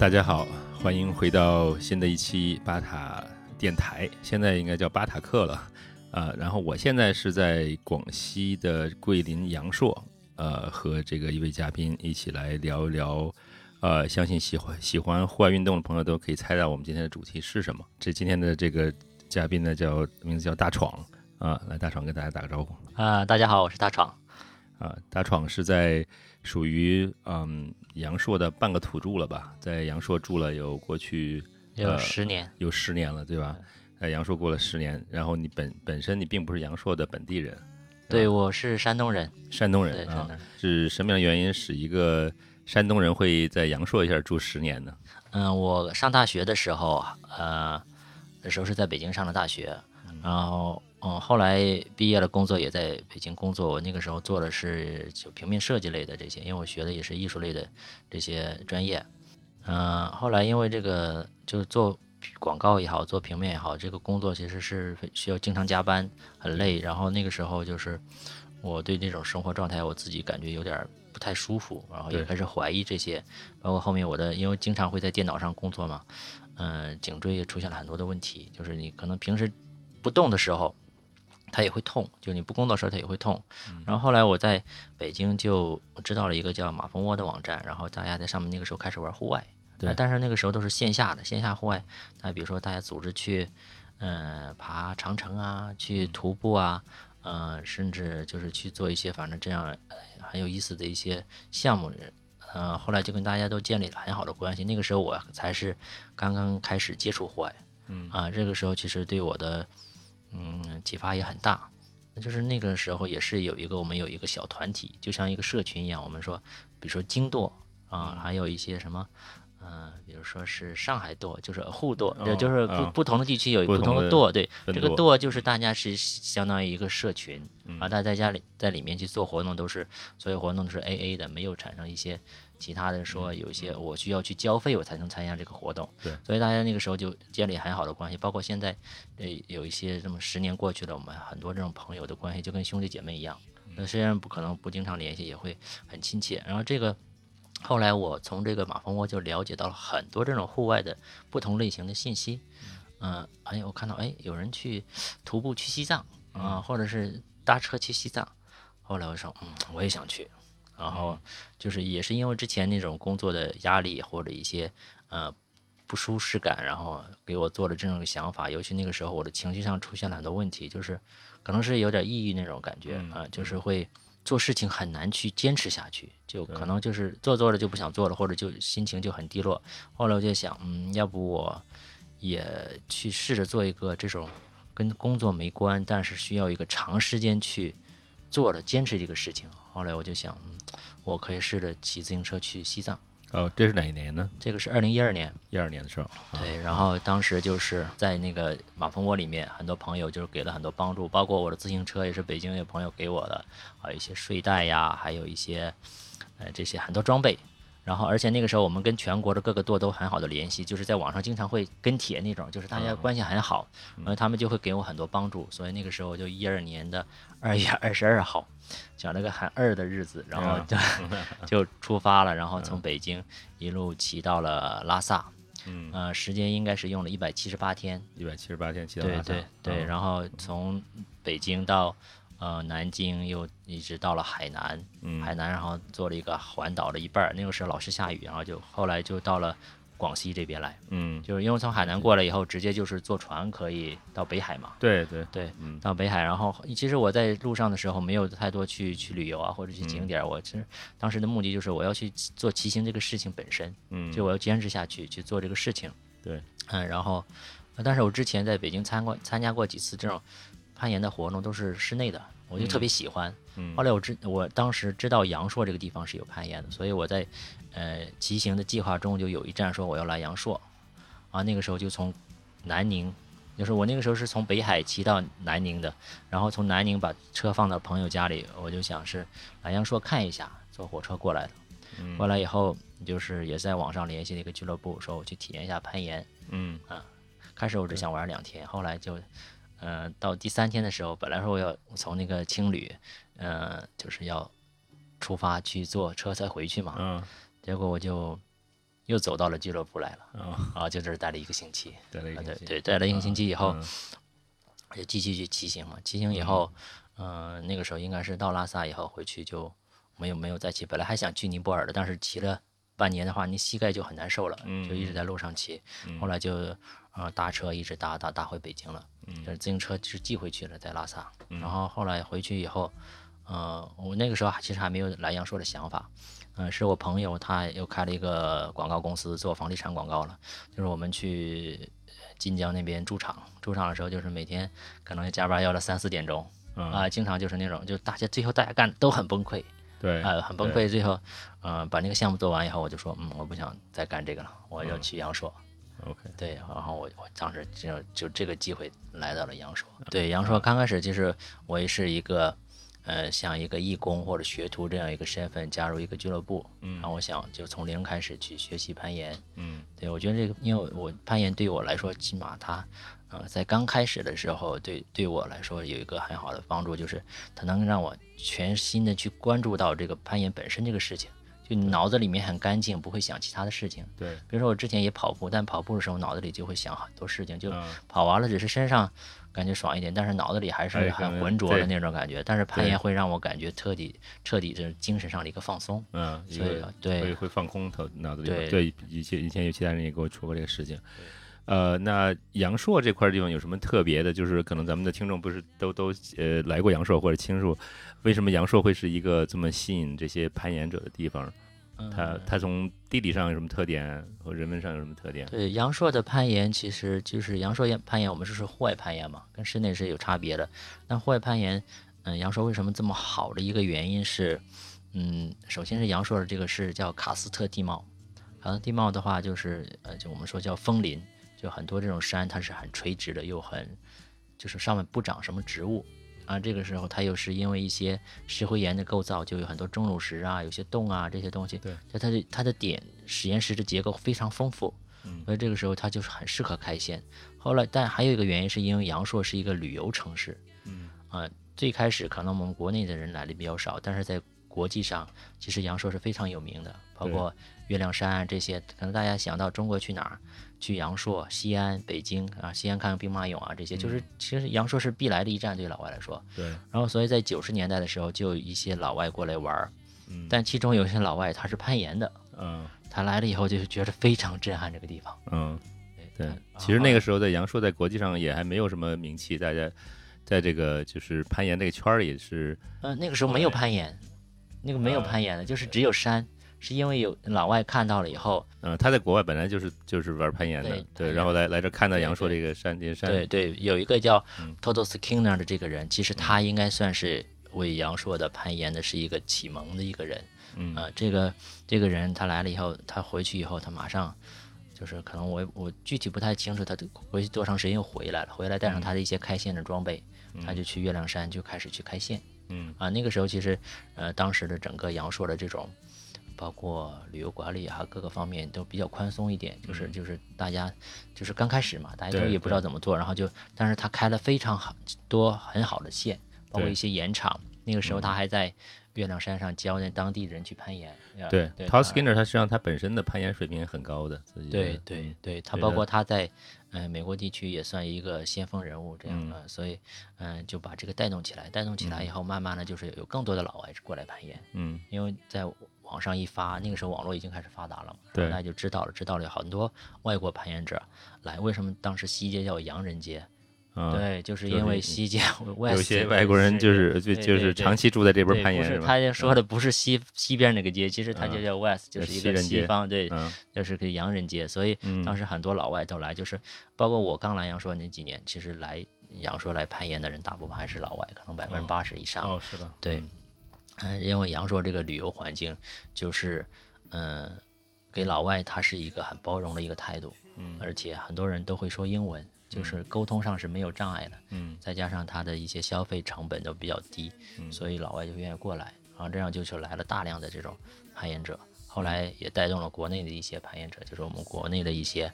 大家好，欢迎回到新的一期巴塔电台，现在应该叫巴塔克了啊。然后我现在是在广西的桂林阳朔，呃，和这个一位嘉宾一起来聊一聊。呃，相信喜欢喜欢户外运动的朋友都可以猜到我们今天的主题是什么。这今天的这个嘉宾呢，叫名字叫大闯啊，来大闯跟大家打个招呼啊，大家好，我是大闯啊，大闯是在属于嗯阳朔的半个土著了吧，在阳朔住了有过去有十年，有十年了，对吧？在阳朔过了十年，然后你本本身你并不是阳朔的本地人，对，我是山东人，山东人啊，是什么样的原因使一个？山东人会在阳朔一下住十年呢？嗯，我上大学的时候，呃，那时候是在北京上的大学，然后，嗯，后来毕业了，工作也在北京工作。我那个时候做的是就平面设计类的这些，因为我学的也是艺术类的这些专业。嗯，后来因为这个就是做广告也好，做平面也好，这个工作其实是需要经常加班，很累。然后那个时候就是我对这种生活状态，我自己感觉有点。不太舒服，然后也开始怀疑这些，包括后面我的，因为经常会在电脑上工作嘛，嗯，颈椎也出现了很多的问题，就是你可能平时不动的时候，它也会痛，就你不工作时候它也会痛。然后后来我在北京就知道了一个叫马蜂窝的网站，然后大家在上面那个时候开始玩户外，对，但是那个时候都是线下的线下户外，那比如说大家组织去，嗯，爬长城啊，去徒步啊。呃，甚至就是去做一些反正这样很有意思的一些项目，呃，后来就跟大家都建立了很好的关系。那个时候我才是刚刚开始接触户外，嗯啊，这个时候其实对我的嗯启发也很大。那就是那个时候也是有一个我们有一个小团体，就像一个社群一样。我们说，比如说经舵啊，还有一些什么。嗯，比如说是上海舵，就是沪舵，就是不不同的地区有不同的舵，对，这个舵就是大家是相当于一个社群啊，大家在家里在里面去做活动，都是所有活动都是 A A 的，没有产生一些其他的说有一些我需要去交费我才能参加这个活动，对，所以大家那个时候就建立很好的关系，包括现在呃有一些这么十年过去了，我们很多这种朋友的关系就跟兄弟姐妹一样，那虽然不可能不经常联系，也会很亲切，然后这个。后来我从这个马蜂窝就了解到了很多这种户外的不同类型的信息，嗯，哎，我看到哎有人去徒步去西藏啊，或者是搭车去西藏，后来我说嗯我也想去，然后就是也是因为之前那种工作的压力或者一些呃不舒适感，然后给我做了这种想法，尤其那个时候我的情绪上出现了很多问题，就是可能是有点抑郁那种感觉啊，就是会。做事情很难去坚持下去，就可能就是做做了就不想做了，或者就心情就很低落。后来我就想，嗯，要不我也去试着做一个这种跟工作没关，但是需要一个长时间去做的坚持这个事情。后来我就想，嗯，我可以试着骑自行车去西藏。哦，这是哪一年呢？这个是二零一二年，一二年的时候。对，然后当时就是在那个马蜂窝里面，很多朋友就是给了很多帮助，包括我的自行车也是北京有朋友给我的，还有一些睡袋呀，还有一些呃这些很多装备。然后而且那个时候我们跟全国的各个舵都很好的联系，就是在网上经常会跟帖那种，就是大家关系很好，然后他们就会给我很多帮助。所以那个时候就一二年的二月二十二号。讲了个很二的日子，然后就 就出发了，然后从北京一路骑到了拉萨，嗯，呃，时间应该是用了一百七十八天，一百七十八天骑到拉萨，对对对，然后从北京到呃南京，又一直到了海南，海南，然后做了一个环岛的一半儿，那个时候老是下雨，然后就后来就到了。广西这边来，嗯，就是因为从海南过来以后，直接就是坐船可以到北海嘛。对对对，嗯，到北海，然后其实我在路上的时候没有太多去去旅游啊，或者去景点。我其实当时的目的就是我要去做骑行这个事情本身，嗯，就我要坚持下去去做这个事情。对，嗯，然后，但是我之前在北京参过参加过几次这种攀岩的活动，都是室内的，我就特别喜欢。嗯，后来我知我当时知道阳朔这个地方是有攀岩的，所以我在。呃，骑行的计划中就有一站说我要来阳朔，啊，那个时候就从南宁，就是我那个时候是从北海骑到南宁的，然后从南宁把车放到朋友家里，我就想是来阳朔看一下，坐火车过来的。过来以后就是也在网上联系了一个俱乐部，说我去体验一下攀岩。嗯啊，开始我只想玩两天，后来就，呃，到第三天的时候，本来说我要从那个青旅，呃，就是要出发去坐车才回去嘛。嗯。结果我就又走到了俱乐部来了，啊，啊，就这儿待了一个星期，啊，待了一个星期对对，待了一个星期以后嗯，就继续去骑行嘛。骑行以后，嗯、那个时候应该是到拉萨以后回去就没有没有再骑。本来还想去尼泊尔的，但是骑了半年的话，你膝盖就很难受了，嗯就一直在路上骑。后来就呃搭车一直搭搭搭回北京了，就是自行车是寄回去了，在拉萨。然后后来回去以后，呃，我那个时候其实还没有来阳朔的想法。嗯、是我朋友，他又开了一个广告公司，做房地产广告了。就是我们去晋江那边驻场，驻场的时候就是每天可能加班要到三四点钟嗯啊、经常就是那种，就大家最后大家干都很崩溃对啊、很崩溃。最后，呃，把那个项目做完以后，我就说，嗯，我不想再干这个了，我要去阳朔。，OK，对，然后我我当时就就这个机会来到了阳朔。对，阳朔刚开始就是我也是一个，呃，像一个义工或者学徒这样一个身份加入一个俱乐部，嗯，然后我想就从零开始去学习攀岩，嗯。对我觉得这个，因为我攀岩对我来说，起码它，呃，在刚开始的时候，对对我来说有一个很好的帮助，就是它能让我全心的去关注到这个攀岩本身这个事情，就脑子里面很干净，不会想其他的事情。对，比如说我之前也跑步，但跑步的时候脑子里就会想很多事情，就嗯跑完了只是身上感觉爽一点，但是脑子里还是很浑浊的那种感觉。但是攀岩会让我感觉彻底彻底是精神上的一个放松。嗯，所以会会放空头脑子里。对对，以前以前有其他人也跟我说过这个事情。呃，那阳朔这块地方有什么特别的？就是可能咱们的听众不是都都呃来过阳朔或者青树，为什么阳朔会是一个这么吸引这些攀岩者的地方？它它从地理上有什么特点，和人文上有什么特点？对阳朔的攀岩，其实就是阳朔岩攀岩，我们说是户外攀岩嘛，跟室内是有差别的。那户外攀岩，嗯，阳朔为什么这么好的一个原因是，嗯，首先是阳朔的这个是叫喀斯特地貌，喀斯特地貌的话就是呃，就我们说叫枫林，就很多这种山它是很垂直的，又很就是上面不长什么植物。啊，这个时候它又是因为一些石灰岩的构造，就有很多钟乳石啊，有些洞啊这些东西。对，就它的它的点石岩石的结构非常丰富，所以这个时候它就是很适合开线。后来，但还有一个原因是因为阳朔是一个旅游城市，嗯，啊、最开始可能我们国内的人来的比较少，但是在国际上，其实阳朔是非常有名的，包括月亮山啊这些，可能大家想到中国去哪儿？去阳朔、西安、北京啊，西安看看兵马俑啊，这些就是其实阳朔是必来的一站，对老外来说。对，然后，所以在九十年代的时候，就有一些老外过来玩儿，嗯但其中有些老外他是攀岩的，嗯他来了以后就是觉得非常震撼这个地方。嗯，对。其实那个时候在阳朔在国际上也还没有什么名气，大家在这个就是攀岩这个圈儿也是，呃，那个时候没有攀岩，那个没有攀岩的，就是只有山，是因为有老外看到了以后，嗯，他在国外本来就是就是玩攀岩的，对对，然后来来这看到对阳朔这个山这些山，对对，有一个叫嗯 Toto Skinner 的这个人，其实他应该算是为阳朔的攀岩的是一个启蒙的一个人。嗯啊、这个这个人他来了以后，他回去以后，他马上就是可能我我具体不太清楚他回去多长时间又回来了，回来带上他的一些开线的装备，他就去月亮山就开始去开线。嗯啊，那个时候其实呃当时的整个阳朔的这种。包括旅游管理啊，各个方面都比较宽松一点，就是就是大家就是刚开始嘛，大家都也不知道怎么做，然后就，但是他开了非常好多很好的线，包括一些盐场。那个时候他还在月亮山上教那当地人去攀岩。呃对对 t o 他 Skinner 他实际上他本身的攀岩水平很高的，对对对，他包括他在呃美国地区也算一个先锋人物这样嗯的，所以嗯、就把这个带动起来，带动起来以后，慢慢的就是有更多的老外过来攀岩。嗯因为在网上一发，那个时候网络已经开始发达了嘛，对大家就知道了，知道了有很多外国攀岩者来。为什么当时西街叫洋人街？啊，对，就是因为西街外有些外国人就是就就是长期住在这边对不是攀岩吧？他说的不是西西边那个街，其实它就嗯叫 West，就是一个西方，对，嗯就是个洋人街，所以嗯当时很多老外都来，就是包括我刚来阳朔那几年，其实来阳朔来攀岩的人，大部分还是老外，可能百分之八十以上。哦，是的，对，嗯，因为阳朔这个旅游环境就是，嗯、给老外他是一个很包容的一个态度，嗯而且很多人都会说英文，就是沟通上是没有障碍的，嗯。再加上他的一些消费成本都比较低，嗯。所以老外就愿意过来，然后这样就是来了大量的这种攀岩者，后来也带动了国内的一些攀岩者，就是我们国内的一些。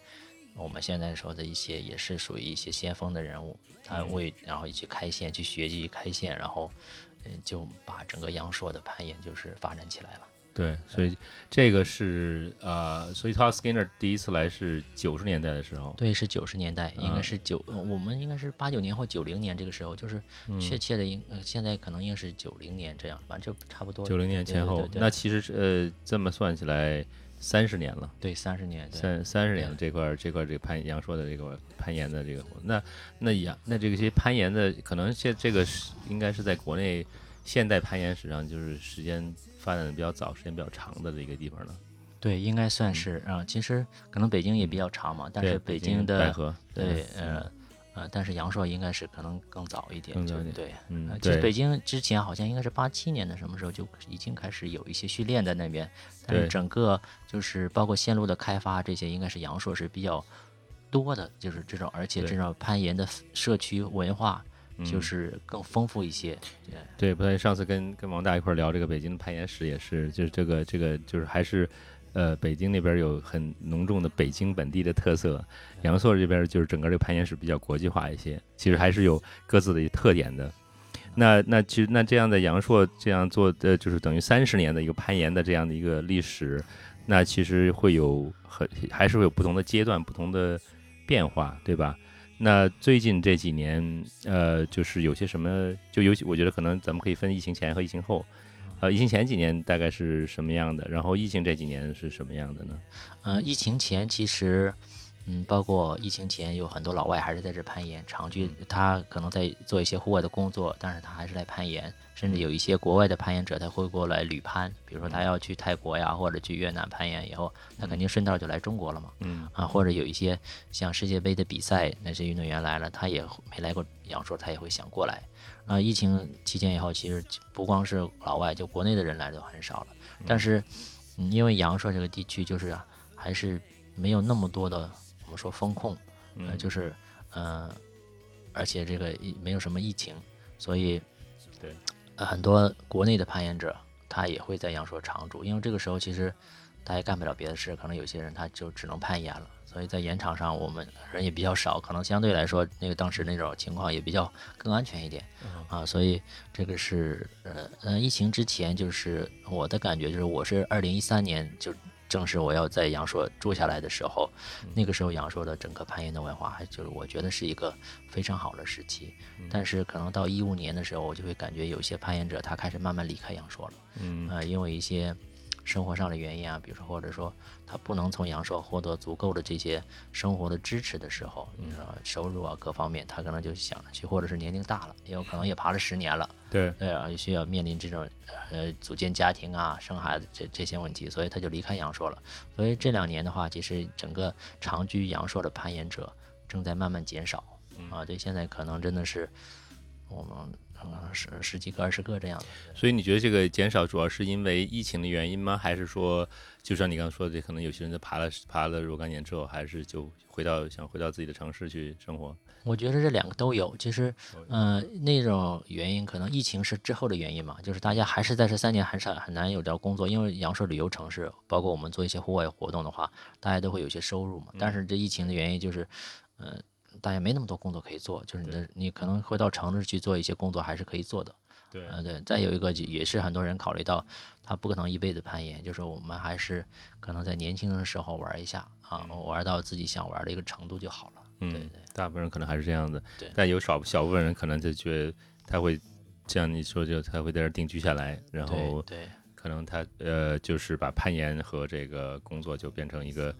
我们现在说的一些也是属于一些先锋的人物，他为然后去开线，去学习开线，然后，嗯，就把整个阳朔的攀岩就是发展起来了。对，所以这个是呃，所以 Todd Skinner 第一次来是九十年代的时候，对，是九十年代，应该啊是九，呃我们应该是八九年或九零年这个时候，就是嗯。确切的应，呃现在可能应该是九零年这样，反正就差不多。九零年前后。对对，对那其实呃这么算起来三十年了。对三十年，对。三三十年对。这块儿这块儿这个攀杨说的这个攀岩的这个活，那那杨那这个些攀岩的可能现这个是应该是在国内现代攀岩史上就是时间发展的比较早、时间比较长的这个地方呢。对，应该算是啊、其实可能北京也比较长嘛，但是北京的百合对呃呃，但是阳朔应该是可能更早一点，就对。嗯呃，其实对。北京之前好像应该是八七年的什么时候就已经开始有一些训练在那边，但是整个就是包括线路的开发这些，应该是阳朔是比较多的，就是这种，而且这种攀岩的社区文化就嗯是更丰富一些。对对，不然上次跟跟王大一块儿聊这个北京的攀岩史也是，就是这个这个就是还是，呃，北京那边有很浓重的北京本地的特色，阳朔这边就是整个这个攀岩史比较国际化一些，其实还是有各自的特点的。那那其实那这样的阳朔这样做的就是等于三十年的一个攀岩的这样的一个历史，那其实会有很还是会有不同的阶段、不同的变化，对吧？那最近这几年，呃，就是有些什么，就尤其我觉得可能咱们可以分疫情前和疫情后。呃，疫情前几年大概是什么样的？然后疫情这几年是什么样的呢？呃、疫情前其实，嗯，包括疫情前有很多老外还是在这攀岩，长居他可能在做一些户外的工作，但是他还是来攀岩，甚至有一些国外的攀岩者他会过来旅攀，比如说他要去泰国呀或者去越南攀岩以后，他肯定顺道就来中国了嘛，嗯。啊，或者有一些像世界杯的比赛，那些运动员来了，他也没来过阳朔，他也会想过来。啊，疫情期间以后，其实不光是老外，就国内的人来的很少了。但是，嗯，因为阳朔这个地区就是啊还是没有那么多的我们说风控，呃，就是呃，而且这个疫没有什么疫情，所以对，呃，很多国内的攀岩者他也会在阳朔常住，因为这个时候其实他也干不了别的事，可能有些人他就只能攀岩了。所以在岩场上，我们人也比较少，可能相对来说，那个当时那种情况也比较更安全一点啊。所以这个是呃呃，疫情之前就是我的感觉就是，我是二零一三年就正是我要在阳朔住下来的时候，那个时候阳朔的整个攀岩的文化，还就是我觉得是一个非常好的时期。但是可能到一五年的时候，我就会感觉有些攀岩者他开始慢慢离开阳朔了。嗯呃，因为一些生活上的原因啊，比如说或者说他不能从阳朔获得足够的这些生活的支持的时候，你说收入啊各方面，他可能就想着去，或者是年龄大了，也有可能也爬了十年了，对，对啊，需要面临这种呃组建家庭啊、生孩子这这些问题，所以他就离开阳朔了。所以这两年的话，其实整个长居阳朔的攀岩者正在慢慢减少啊，这，现在可能真的是我们呃十十几个、二十个这样的。所以你觉得这个减少主要是因为疫情的原因吗？还是说，就像你刚刚说的，可能有些人在爬了爬了若干年之后，还是就回到想回到自己的城市去生活？我觉得这两个都有。其实，呃，那种原因可能疫情是之后的原因嘛，就是大家还是在这三年很少很难有到工作，因为阳朔旅游城市，包括我们做一些户外活动的话，大家都会有些收入嘛。但是这疫情的原因就是，呃，大家没那么多工作可以做，就是你的你可能会到城市去做一些工作还是可以做的。对。呃，对，再有一个就也是很多人考虑到，他不可能一辈子攀岩，就是我们还是可能在年轻的时候玩一下啊，玩到自己想玩的一个程度就好了。嗯，对。对大部分人可能还是这样的，对。但有少小部分人可能就觉得他会像你说，就他会在这定居下来，然后对对。可能他呃就是把攀岩和这个工作就变成一个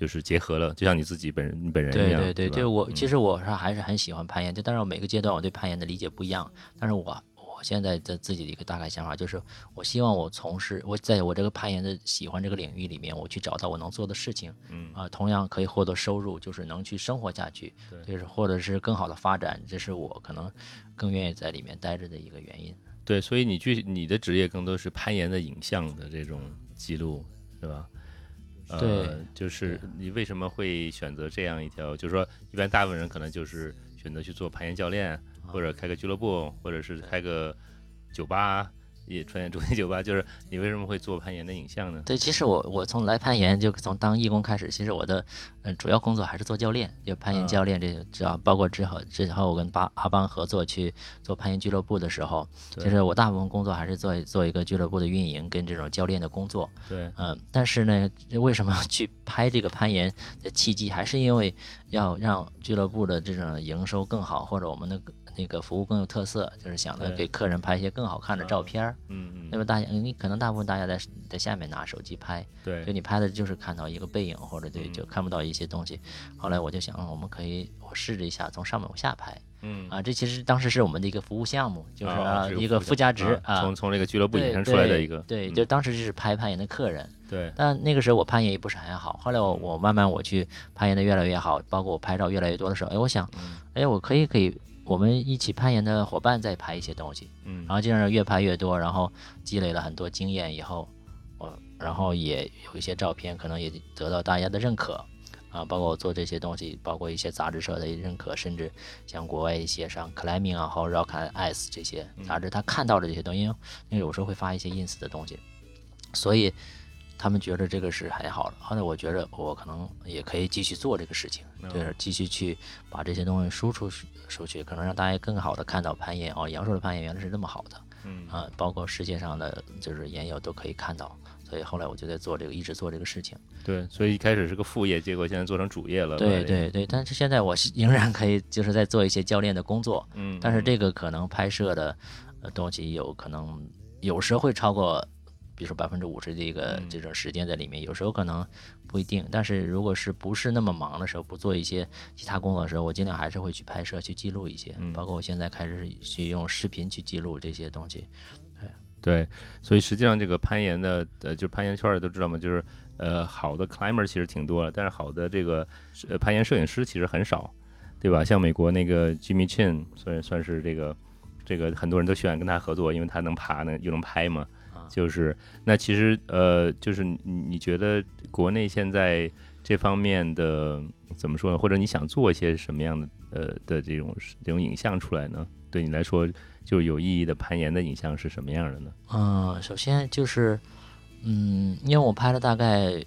就是结合了，就像你自己本人你本人一样，对对对吧对，我嗯其实我是还是很喜欢攀岩，就但是我每个阶段我对攀岩的理解不一样，但是我我现在的自己的一个大概想法就是，我希望我从事我在我这个攀岩的喜欢这个领域里面，我去找到我能做的事情，嗯啊、同样可以获得收入，就是能去生活下去，就是或者是更好的发展，这是我可能更愿意在里面待着的一个原因。对，所以你具你的职业更多是攀岩的影像的这种记录，是吧？呃，就是你为什么会选择这样一条？就是说，一般大部分人可能就是选择去做攀岩教练，或者开个俱乐部，或者是开个酒吧，也穿越主题酒吧，就是你为什么会做攀岩的影像呢？对，其实我我从来攀岩就从当义工开始，其实我的嗯主要工作还是做教练，就攀岩教练这个，只要包括之后之后我跟巴阿邦合作去做攀岩俱乐部的时候，其实我大部分工作还是做做一个俱乐部的运营跟这种教练的工作。对，嗯，但是呢，为什么去拍这个攀岩的契机，还是因为要让俱乐部的这种营收更好，或者我们的。那个服务更有特色，就是想着给客人拍一些更好看的照片儿。嗯嗯。那么大家，你可能大部分大家在在下面拿手机拍，对，就你拍的就是看到一个背影，或者对，就看不到一些东西。后来我就想，我们可以我试着一下从上面往下拍。嗯。啊，这其实当时是我们的一个服务项目，就是一个附加值啊。从从这个俱乐部衍生出来的一个。对，就当时就是拍攀岩的客人。对。但那个时候我攀岩也不是很好，后来我我慢慢我去攀岩的越来越好，包括我拍照越来越多的时候，哎，我想，哎，我可以可以。我们一起攀岩的伙伴在拍一些东西，嗯，然后这样越拍越多，然后积累了很多经验以后，我然后也有一些照片，可能也得到大家的认可，啊，包括我做这些东西，包括一些杂志社的认可，甚至像国外一些像 Climbing 啊，或 Rock and Ice 这些杂志，他看到了这些东西，因为有时候会发一些 ins 的东西，所以。他们觉得这个是还好的，后来我觉得我可能也可以继续做这个事情，就是继续去把这些东西输出出去，可能让大家更好的看到攀岩哦，阳朔的攀岩原来是那么好的，嗯啊，包括世界上的就是岩友都可以看到，所以后来我就在做这个，一直做这个事情。对，所以一开始是个副业，结果现在做成主业了。对对对，但是现在我仍然可以就是在做一些教练的工作，嗯，但是这个可能拍摄的东西有可能有时会超过。比如说百分之五十的一个这种时间在里面，有时候可能不一定。但是如果是不是那么忙的时候，不做一些其他工作的时候，我尽量还是会去拍摄、去记录一些。包括我现在开始去用视频去记录这些东西。对对，所以实际上这个攀岩的，呃，就攀岩圈的都知道嘛，就是呃，好的 climber 其实挺多的，但是好的这个呃攀岩摄影师其实很少，对吧？像美国那个 Jimmy Chin，算算是这个这个很多人都喜欢跟他合作，因为他能爬呢，又能拍嘛。就是那其实呃，就是你你觉得国内现在这方面的怎么说呢？或者你想做一些什么样的呃的这种这种影像出来呢？对你来说就有意义的攀岩的影像是什么样的呢？嗯，首先就是嗯，因为我拍了大概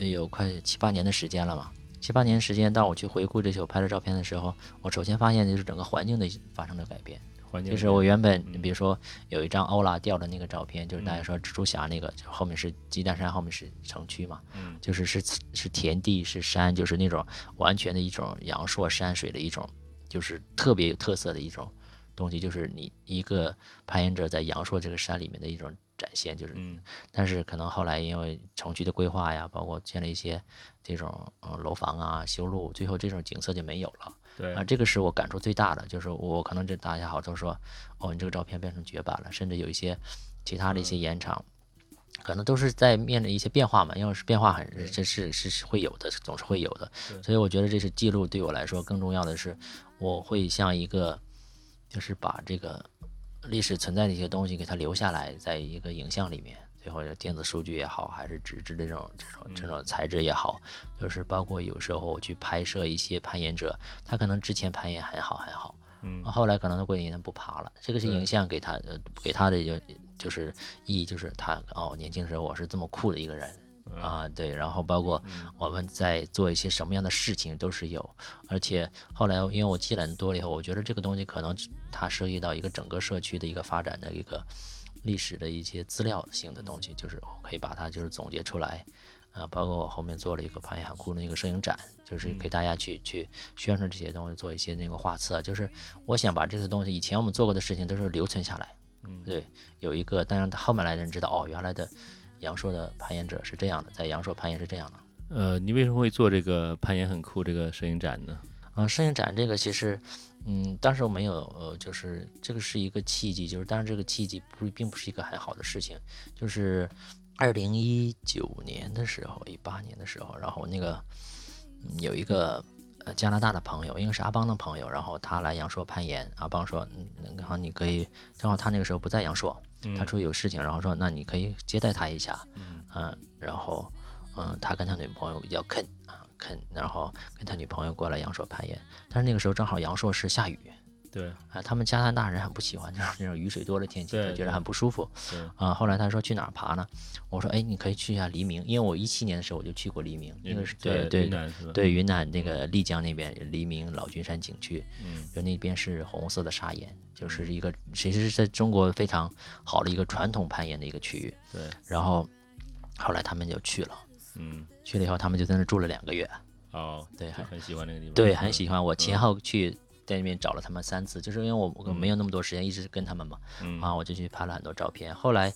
有快七八年的时间了嘛，七八年时间，当我去回顾这些我拍的照片的时候，我首先发现就是整个环境的发生了改变。就是我原本，你比如说有一张欧拉掉的那个照片，就是大家说蜘蛛侠那个，就后面是鸡蛋山，后面是城区嘛，嗯，就是是是田地是山，就是那种完全的一种阳朔山水的一种，就是特别有特色的一种东西，就是你一个攀岩者在阳朔这个山里面的一种展现，就是，但是可能后来因为城区的规划呀，包括建了一些这种嗯楼房啊，修路，最后这种景色就没有了。对啊，这个是我感触最大的，就是我可能这大家好都说，哦，你这个照片变成绝版了，甚至有一些其他的一些延长，可能都是在面临一些变化嘛，因为是变化很，这是是是会有的，总是会有的，所以我觉得这是记录对我来说更重要的是，我会像一个，就是把这个历史存在的一些东西给它留下来，在一个影像里面。或者电子数据也好，还是纸质的这种这种这种材质也好，就是包括有时候我去拍摄一些攀岩者，他可能之前攀岩很好很好，嗯，后来可能他过几年不爬了，这个是影像给他呃给他的就就是意义就是他哦年轻时候我是这么酷的一个人啊，对，然后包括我们在做一些什么样的事情都是有，而且后来因为我积累多了以后，我觉得这个东西可能它涉及到一个整个社区的一个发展的一个。历史的一些资料性的东西，就是可以把它就是总结出来，啊，包括我后面做了一个攀岩海库的那个摄影展，就是给大家去去宣传这些东西，做一些那个画册，就是我想把这些东西以前我们做过的事情都是留存下来，嗯，对，有一个，当然后面来的人知道，哦，原来的阳朔的攀岩者是这样的，在阳朔攀岩是这样的。呃，你为什么会做这个攀岩很酷这个摄影展呢？嗯，摄影展这个其实。嗯，当时我没有，呃，就是这个是一个契机，就是当然这个契机不并不是一个很好的事情，就是二零一九年的时候，一八年的时候，然后那个有一个呃加拿大的朋友，应该是阿邦的朋友，然后他来阳朔攀岩，阿邦说，嗯，然后你可以，正好他那个时候不在阳朔，他说有事情，然后说那你可以接待他一下，嗯，然后嗯，他跟他女朋友叫 Ken。肯，然后跟他女朋友过来阳朔攀岩，但是那个时候正好阳朔是下雨，对啊，他们加拿大人很不喜欢这种那种雨水多的天气，对他觉得很不舒服。对，啊，后来他说去哪儿爬呢？我说，哎，你可以去一下黎明，因为我一七年的时候我就去过黎明，那个是对对？对云南那个丽江那边黎明老君山景区，嗯就那边是红色的砂岩，就是一个其实是在中国非常好的一个传统攀岩的一个区域。对，然后后来他们就去了，嗯，去了以后他们就在那住了两个月，哦，对，还很喜欢那个地方，对，嗯很喜欢。我前后去在那边找了他们三次，就是因为我我没有那么多时间一直跟他们嘛，嗯啊，我就去拍了很多照片。后来，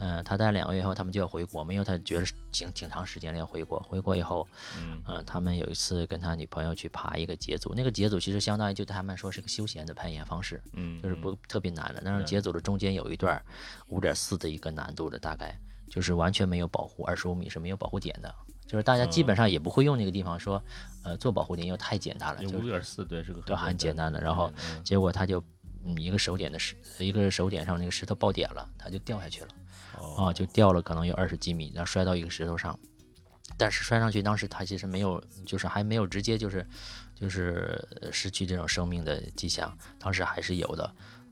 嗯、他待了两个月以后，他们就要回国嘛，因为他觉得挺挺长时间了要回国。回国以后，嗯嗯、他们有一次跟他女朋友去爬一个节组，那个节组其实相当于就他们说是个休闲的攀岩方式，嗯，就是不特别难的。但是节组的中间有一段五点四的一个难度的，大概就是完全没有保护，二十五米是没有保护点的。就是大家基本上也不会用那个地方说，呃，做保护点，因为太简单了，就五点四，对，是个都很简单的。然后嗯结果他就，嗯，一个手点的石，一个手点上那个石头爆点了，他就掉下去了，哦啊，就掉了可能有二十几米，然后摔到一个石头上。但是摔上去，当时他其实没有，就是还没有直接就是，就是呃失去这种生命的迹象，当时还是有的。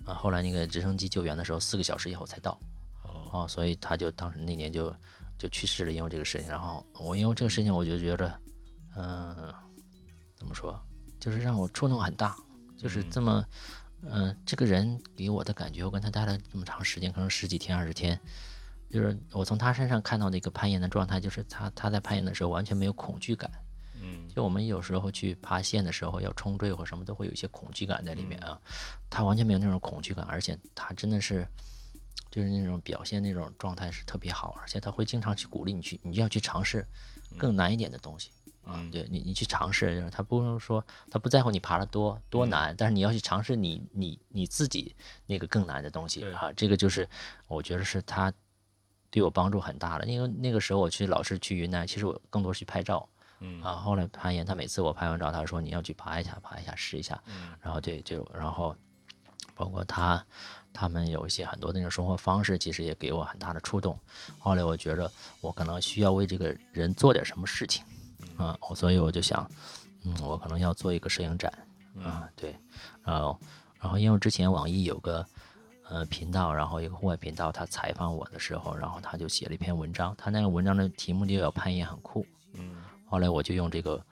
啊，后来那个直升机救援的时候，四个小时以后才到。哦，所以他就当时那年就就去世了，因为这个事情。然后我因为这个事情，我就觉得，嗯、怎么说，就是让我触动很大，就是这么，嗯、这个人给我的感觉，我跟他待了这么长时间，可能十几天、二十天，就是我从他身上看到的一个攀岩的状态，就是他他在攀岩的时候完全没有恐惧感。嗯就我们有时候去爬线的时候，要冲坠或什么，都会有一些恐惧感在里面啊。他完全没有那种恐惧感，而且他真的是，就是那种表现那种状态是特别好，而且他会经常去鼓励你去，你就要去尝试更难一点的东西。啊，嗯对你，你去尝试，就是他不是说他不在乎你爬的多多难，但是你要去尝试你你你自己那个更难的东西对啊，这个就是我觉得是他对我帮助很大的。因为那个时候我去老是去云南，其实我更多是去拍照，嗯啊，后来攀岩，他每次我拍完照，他说你要去爬一下，爬一下，试一下。嗯然后对，就然后包括他他们有一些很多的那种生活方式，其实也给我很大的触动。后来我觉着我可能需要为这个人做点什么事情，啊，我所以我就想，嗯，我可能要做一个摄影展，啊，对，然后然后因为之前网易有个。呃，频道，然后一个户外频道，他采访我的时候，然后他就写了一篇文章，他那个文章的题目就叫“攀岩很酷”，嗯后来我就用这个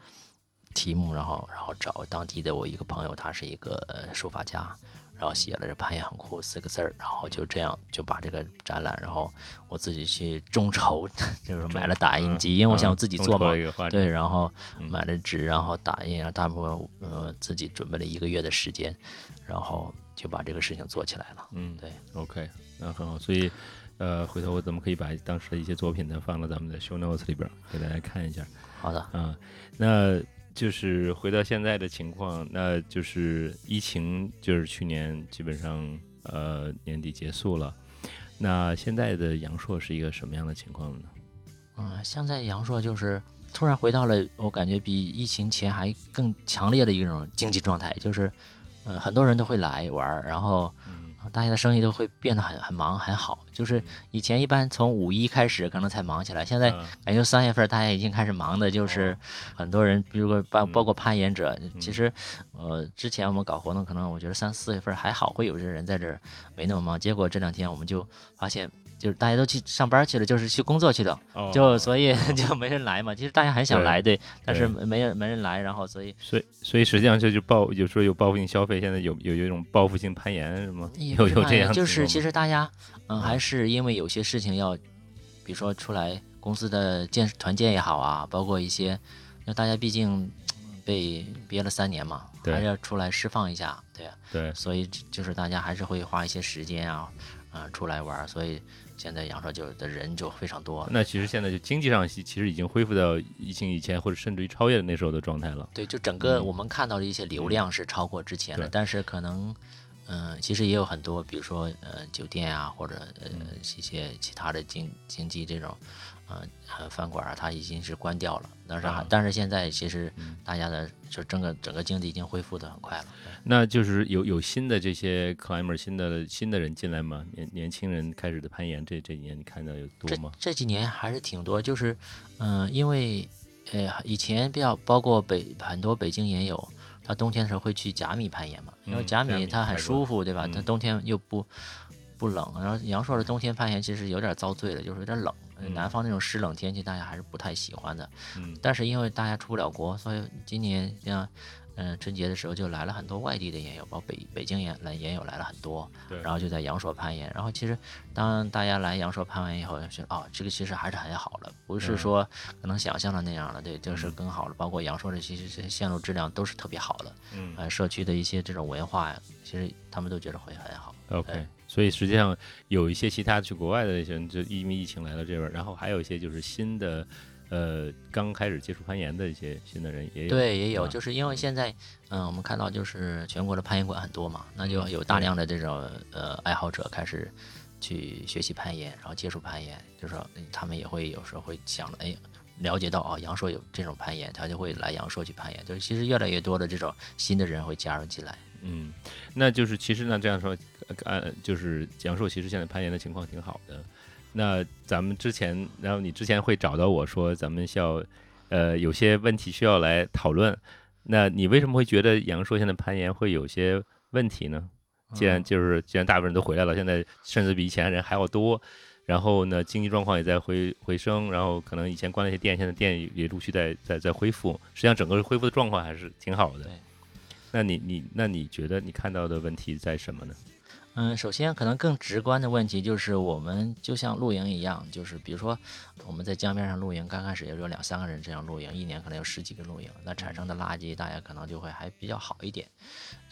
题目，然后然后找当地的我一个朋友，他是一个呃书法家，然后写了这“攀岩很酷”四个字儿，然后就这样就把这个展览，然后我自己去众筹，就是买了打印机，因为我想我自己做嘛对，然后嗯买了纸，然后打印，然后大部分呃自己准备了一个月的时间，然后就把这个事情做起来了。嗯对，，OK，那很好，所以。呃，回头我咱们可以把当时的一些作品呢放到咱们的 show notes 里边儿，给大家看一下。好的，嗯，那就是回到现在的情况，那就是疫情，就是去年基本上呃年底结束了。那现在的阳朔是一个什么样的情况呢？嗯，现在阳朔就是突然回到了我感觉比疫情前还更强烈的一种经济状态，就是，呃，很多人都会来玩儿，然后大家的生意都会变得很很忙很好。就是以前一般从五一开始可能才忙起来，现在啊感觉三月份大家已经开始忙的，就是很多人，比如说包包括攀岩者，其实，呃，之前我们搞活动，可能我觉得三四月份还好，会有些人在这儿没那么忙。结果这两天我们就发现，就是大家都去上班去了，就是去工作去了，哦就所以 就没人来嘛。其实大家很想来，对，但是没人没人来，然后所以所以所以实际上这就报有时候有报复性消费，现在有有有一种报复性攀岩是吗？有有这样就是其实实大家，嗯，还是因为有些事情要，比如说出来公司的建团建也好啊，包括一些，那大家毕竟嗯被憋了三年嘛，对。还是要出来释放一下，对啊，对。所以就是大家还是会花一些时间啊，啊、出来玩，所以现在阳朔就的人就非常多，那其实现在就经济上其其实已经恢复到疫情以前，或者甚至于超越那时候的状态了。对，就整个我们看到的一些流量是超过之前的，嗯但是可能，嗯、其实也有很多，比如说呃酒店啊，或者呃嗯一些其他的经经济这种，呃呃饭馆啊，它已经是关掉了。但是但是现在其实嗯大家的就整个整个经济已经恢复的很快了。那就是有有新的这些 climber 新的新的人进来吗？年年轻人开始的攀岩，这这几年你看到有多吗？这几年还是挺多，就是嗯、因为呃以前比较包括北很多北京也有，他冬天的时候会去甲米攀岩嘛，因为嗯甲米它很舒服，对吧？嗯它冬天又不不冷，然后阳朔的冬天攀岩其实有点遭罪了，就是有点冷。嗯南方那种湿冷天气，大家还是不太喜欢的。嗯但是因为大家出不了国，所以今年像嗯、春节的时候就来了很多外地的岩友，包括北北京岩来岩友来了很多，对然后就在阳朔攀岩。然后其实当大家来阳朔攀完以后，觉得哦，这个其实还是很好的，不是嗯说可能想象的那样了，对，就是更好了。包括阳朔的其实这些线路质量都是特别好的，嗯呃，社区的一些这种文化呀，其实他们都觉得会很好。OK，所以实际上有一些其他去国外的一些人，就因为疫情来到这边，然后还有一些就是新的，呃，刚开始接触攀岩的一些新的人也有。对，也有，啊就是因为现在，嗯，我们看到就是全国的攀岩馆很多嘛，那就嗯有大量的这种呃爱好者开始去学习攀岩，然后接触攀岩，就是说嗯他们也会有时候会想着，哎，了解到啊，阳朔有这种攀岩，他就会来阳朔去攀岩，就是其实越来越多的这种新的人会加入进来。嗯，那就是其实呢，这样说，呃按就是阳朔其实现在攀岩的情况挺好的。那咱们之前，然后你之前会找到我说，咱们需要，呃，有些问题需要来讨论。那你为什么会觉得阳朔现在攀岩会有些问题呢？既然就是既然大部分人都回来了，现在甚至比以前人还要多，然后呢，经济状况也在回回升，然后可能以前关了一些店，现在店也也陆续在在在恢复。实际上，整个恢复的状况还是挺好的。那你你那你觉得你看到的问题在什么呢？嗯，首先可能更直观的问题就是，我们就像露营一样，就是比如说我们在江边上露营，刚开始也有两三个人这样露营，一年可能有十几个露营，那产生的垃圾大家可能就会还比较好一点，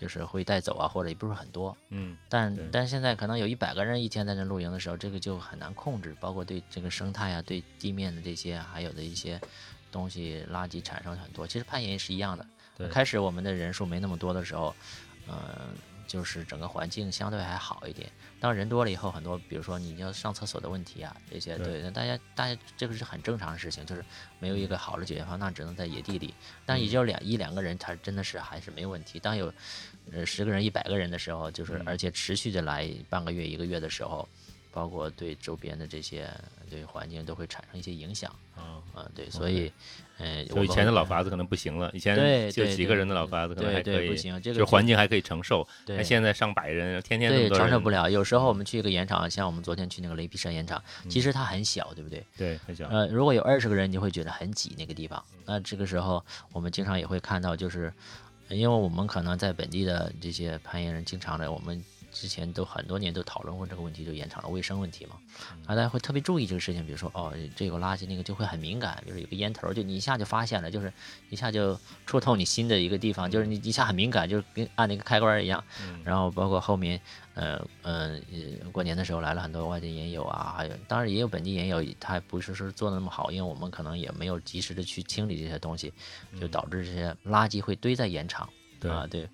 就是会带走啊，或者也不是很多。嗯但但现在可能有一百个人一天在那露营的时候，这个就很难控制，包括对这个生态啊、对地面的这些啊还有的一些东西垃圾产生很多。其实攀岩也是一样的，对开始我们的人数没那么多的时候，嗯、就是整个环境相对还好一点。当人多了以后，很多比如说你要上厕所的问题啊，这些对对，那大家大家这个是很正常的事情，就是没有一个好的解决方案，那只能在野地里。但也就两一两个人，他真的是还是没问题。当有呃十个人、一百个人的时候，就是嗯而且持续的来半个月、一个月的时候，包括对周边的这些对环境都会产生一些影响。嗯，嗯，对，所以，嗯，就以前的老法法子可能不行了，以前就几个人的老法子可能还可以，不行，这就是个环境还可以承受。那现在上百人，天天这么对多人承受不了。有时候我们去一个盐场，像我们昨天去那个雷劈山盐场，嗯其实它很小，对不对？对，很小。呃，如果有二十个人，你就会觉得很挤那个地方。那这个时候，我们经常也会看到，就是因为我们可能在本地的这些攀岩人，经常的，我们之前都很多年都讨论过这个问题，就延长了卫生问题嘛。啊，大家会特别注意这个事情，比如说哦，这有垃圾，那个就会很敏感，比如有个烟头，就你一下就发现了，就是一下就触痛你心的一个地方，就是你一下很敏感，就是跟按那个开关一样。然后包括后面，呃呃呃，过年的时候来了很多外地烟友啊，还有当然也有本地烟友，他不是说做的那么好，因为我们可能也没有及时的去清理这些东西，就导致这些垃圾会堆在岩场。对啊，对，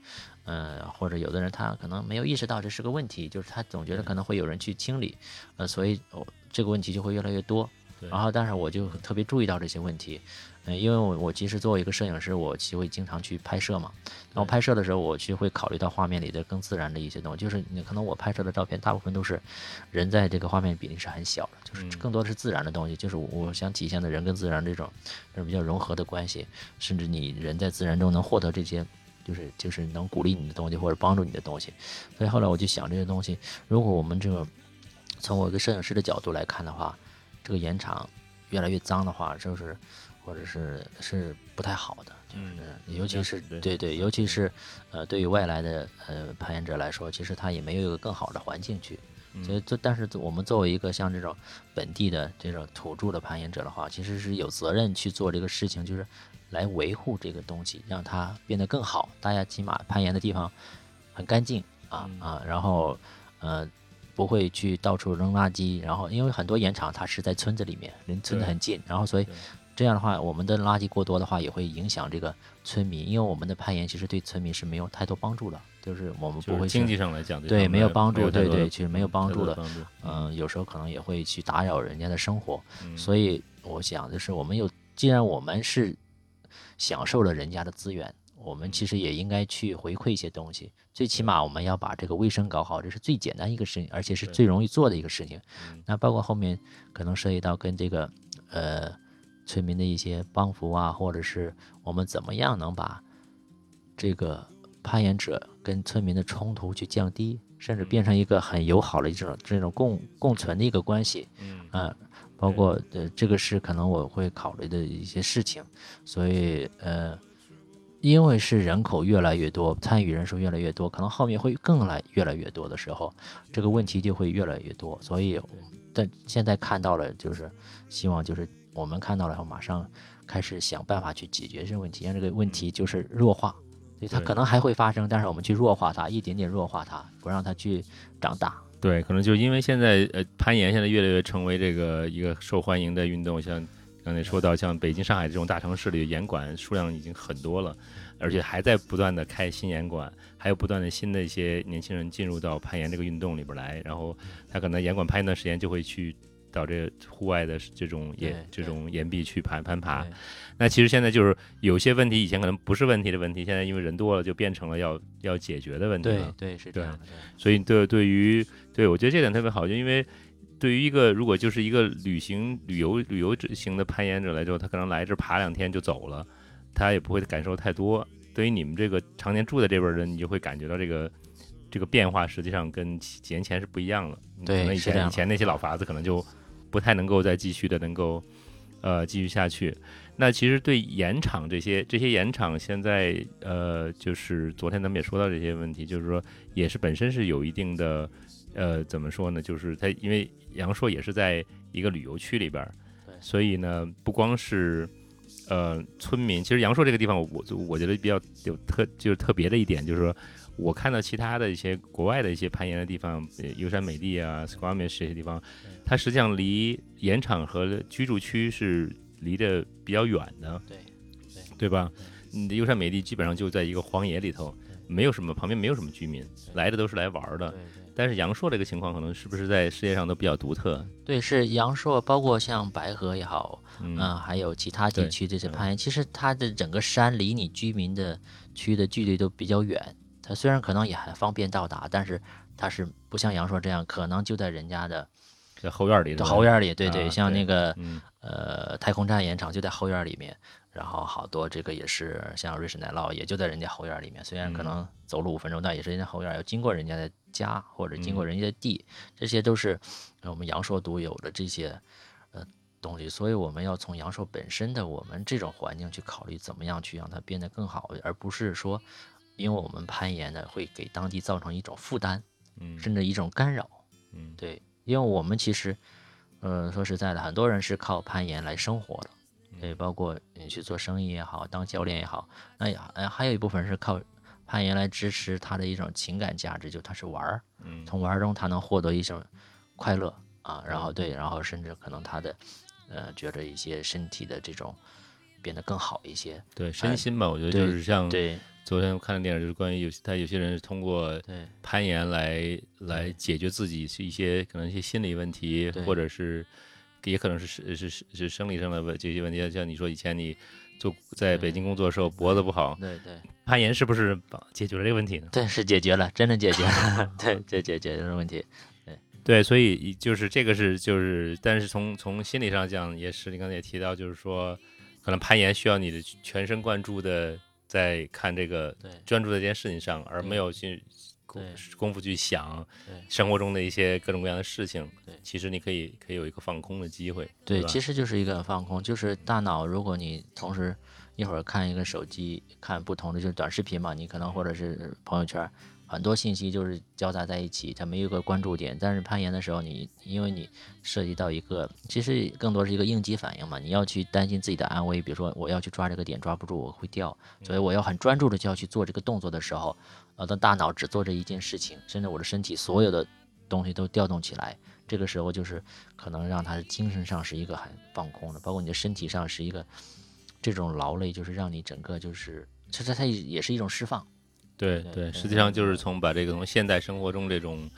嗯、或者有的人他可能没有意识到这是个问题，就是他总觉得可能会有人去清理，呃，所以、哦、这个问题就会越来越多。然后，但是我就特别注意到这些问题，嗯、因为我我其实作为一个摄影师，我其实会经常去拍摄嘛。然后拍摄的时候，我其实会考虑到画面里的更自然的一些东西，就是你可能我拍摄的照片大部分都是人在这个画面比例是很小的，就是嗯更多的是自然的东西，就是我我想体现的人跟自然这种这种比较融合的关系，甚至你人在自然中能获得这些。就是就是能鼓励你的东西或者帮助你的东西，所以后来我就想这些东西，如果我们这个从我一个摄影师的角度来看的话，这个盐场越来越脏的话，就是或者是是不太好的，就是、嗯尤其是对对对，尤其是呃对于外来的呃攀岩者来说，其实他也没有一个更好的环境去。所以，这但是我们作为一个像这种本地的这种土著的攀岩者的话，其实是有责任去做这个事情，就是来维护这个东西，让它变得更好。大家起码攀岩的地方很干净啊啊，然后呃不会去到处扔垃圾，然后因为很多岩场它是在村子里面，离村子很近，然后所以这样的话，我们的垃圾过多的话，也会影响这个村民，因为我们的攀岩其实对村民是没有太多帮助的，就是我们不会经济上来讲，对没有帮助对对其实没有帮助的。嗯，有时候可能也会去打扰人家的生活，嗯所以我想就是我们有，既然我们是享受了人家的资源，我们其实也应该去回馈一些东西。最起码我们要把这个卫生搞好，这是最简单一个事情，而且是最容易做的一个事情嗯。那包括后面可能涉及到跟这个呃村民的一些帮扶啊，或者是我们怎么样能把这个攀岩者跟村民的冲突去降低，甚至变成一个很友好的这种这种共共存的一个关系。嗯啊，包括呃，这个是可能我会考虑的一些事情，所以呃，因为是人口越来越多，参与人数越来越多，可能后面会更来越来越多的时候，这个问题就会越来越多。所以，但现在看到了，就是希望就是我们看到了，后马上开始想办法去解决这个问题，让这个问题就是弱化。对，它可能还会发生，但是我们去弱化它，一点点弱化它，不让它去长大。对，可能就因为现在呃攀岩现在越来越成为这个一个受欢迎的运动，像刚才说到像北京、上海这种大城市里的，岩馆数量已经很多了，而且还在不断的开新岩馆，还有不断的新的一些年轻人进入到攀岩这个运动里边来，然后他可能岩馆拍一段时间就会去到这个户外的这种岩这种岩壁去攀攀爬。那其实现在就是有些问题以前可能不是问题的问题，现在因为人多了就变成了要要解决的问题了。对对，是这样的。所以对对于对我觉得这点特别好，就因为对于一个如果就是一个旅行旅游旅游者型的攀岩者来说，他可能来这爬两天就走了，他也不会感受太多。对于你们这个常年住在这边的人，你就会感觉到这个这个变化，实际上跟几几年前是不一样了。对可能以前以前那些老法子可能就不太能够再继续的能够呃继续下去。那其实对盐场这些这些盐场现在呃，就是昨天咱们也说到这些问题，就是说也是本身是有一定的呃怎么说呢？就是它因为阳朔也是在一个旅游区里边所以呢不光是呃村民，其实阳朔这个地方我我我觉得比较有特就是特别的一点就是说。我看到其他的一些国外的一些攀岩的地方，呃优山美地啊、Squamish 这些地方，它实际上离盐场和居住区是离得比较远的，对对吧？你的优山美地基本上就在一个荒野里头，没有什么旁边没有什么居民，来的都是来玩儿的。但是阳朔这个情况可能是不是在世界上都比较独特？对，是阳朔，包括像白河也好，嗯，嗯，还有其他地对区这些嗯攀岩，其实它的整个山离你居民的区的距离都比较远。它虽然可能也很方便到达，但是它是不像阳朔这样，可能就在人家的在后院里是吧，后院里。对对，啊像那个嗯。呃太空站岩场就在后院里面，然后好多这个也是像瑞士奶酪也就在人家后院里面，虽然可嗯。能走路五分钟，但也是人家后院，要经过人家的家或者经过嗯。人家的地，这些都是呃我们阳朔独有的这些呃东西，所以我们要从阳朔本身的我们这种环境去考虑怎么样去让它变得更好，而不是说因为我们攀岩呢会给当地造成一种负担，嗯。甚至一种干扰。嗯。对，因为我们其实，呃，说实在的，很多人是靠攀岩来生活的，嗯。对，包括你去做生意也好，当教练也好，那也呃还有一部分是靠攀岩来支持他的一种情感价值，就他是玩儿，嗯。从玩儿中他能获得一种快乐啊，然后对，然后甚至可能他的，呃，觉着一些身体的这种变得更好一些，对身心吧，我觉得就是像对昨天我看的电影，就是关于有他有些人是通过攀岩来来解决自己是一些可能一些心理问题，或者是也可能是是是是是生理上的问这些问题。像你说以前你做在北京工作的时候脖子不好，对对攀岩是不是解决了这个问题呢？对，是解决了，真的解决了，对，这解决了问题，对，所以就是这个是就是，但是从从心理上讲，也是你刚才也提到，就是说可能攀岩需要你的全神贯注的在看这个专注在这件事情上，而没有去功功夫去想生活中的一些各种各样的事情。对其实你可以可以有一个放空的机会。对，吧其实就是一个放空，就是大脑，如果你同时一会儿看一个手机，看不同的就是短视频嘛，你可能或者是朋友圈，很多信息就是交杂在一起，它没有一个关注点。但是攀岩的时候你，因为你涉及到一个，其实更多是一个应激反应嘛，你要去担心自己的安危，比如说我要去抓这个点抓不住我会掉，所以我要很专注的就要去做这个动作的时候，我的大脑只做这一件事情，甚至我的身体所有的东西都调动起来。这个时候就是可能让他的精神上是一个很放空的，包括你的身体上是一个这种劳累，就是让你整个就是，其实它也是一种释放。对对实际上就是从把这个从现代生活中这种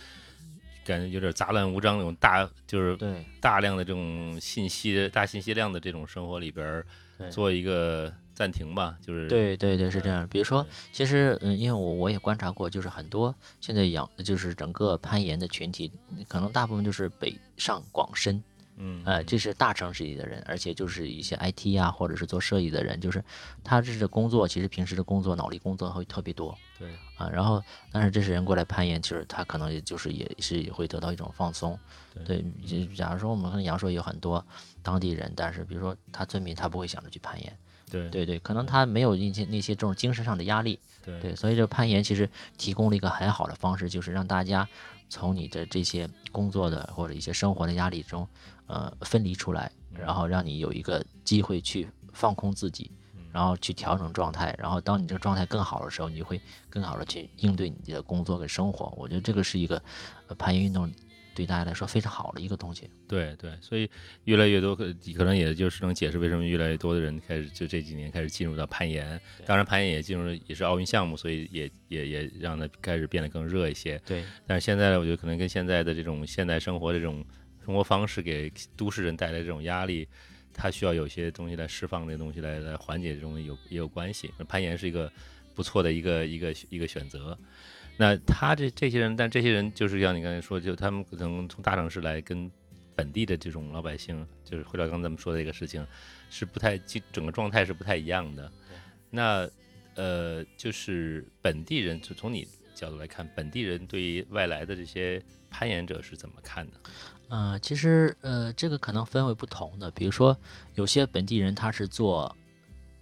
感觉有点杂乱无章那种大，就是对。大量的这种信息、大信息量的这种生活里边儿做一个暂停吧，就是对对对，是这样。比如说，其实嗯，因为我我也观察过，就是很多现在养就是整个攀岩的群体，可能大部分就是北上广深嗯呃，这是大城市里的人，而且就是一些 IT 啊，或者是做设计的人，就是他这是工作，其实平时的工作脑力工作会特别多对，啊。然后，但是这些人过来攀岩，其实他可能也就是也是也会得到一种放松。对，就假如说我们可能阳朔有很多当地人，但是比如说他村民，他不会想着去攀岩。对对对，可能他没有那些那些这种精神上的压力。对对，所以这攀岩其实提供了一个很好的方式，就是让大家从你的这些工作的或者一些生活的压力中，呃，分离出来，然后让你有一个机会去放空自己，然后去调整状态，然后当你这个状态更好的时候，你会更好的去应对你的工作跟生活。我觉得这个是一个呃攀岩运动对大家来说非常好的一个东西。对对，所以越来越多可可能也就是能解释为什么越来越多的人开始就这几年开始进入到攀岩。当然，攀岩也进入了也是奥运项目，所以也也也让它开始变得更热一些。对但是现在呢我觉得可能跟现在的这种现代生活的这种生活方式给都市人带来这种压力，他需要有些东西来释放这些东西来来缓解这种有也有关系。攀岩是一个不错的一个一个一个选择。那他这这些人，但这些人就是像你刚才说，就他们可能从大城市来跟本地的这种老百姓，就是回到刚才咱们说的这个事情，是不太整个状态是不太一样的。那呃，就是本地人，就从你角度来看，本地人对于外来的这些攀岩者是怎么看的？呃，其实呃，这个可能分为不同的，比如说有些本地人他是做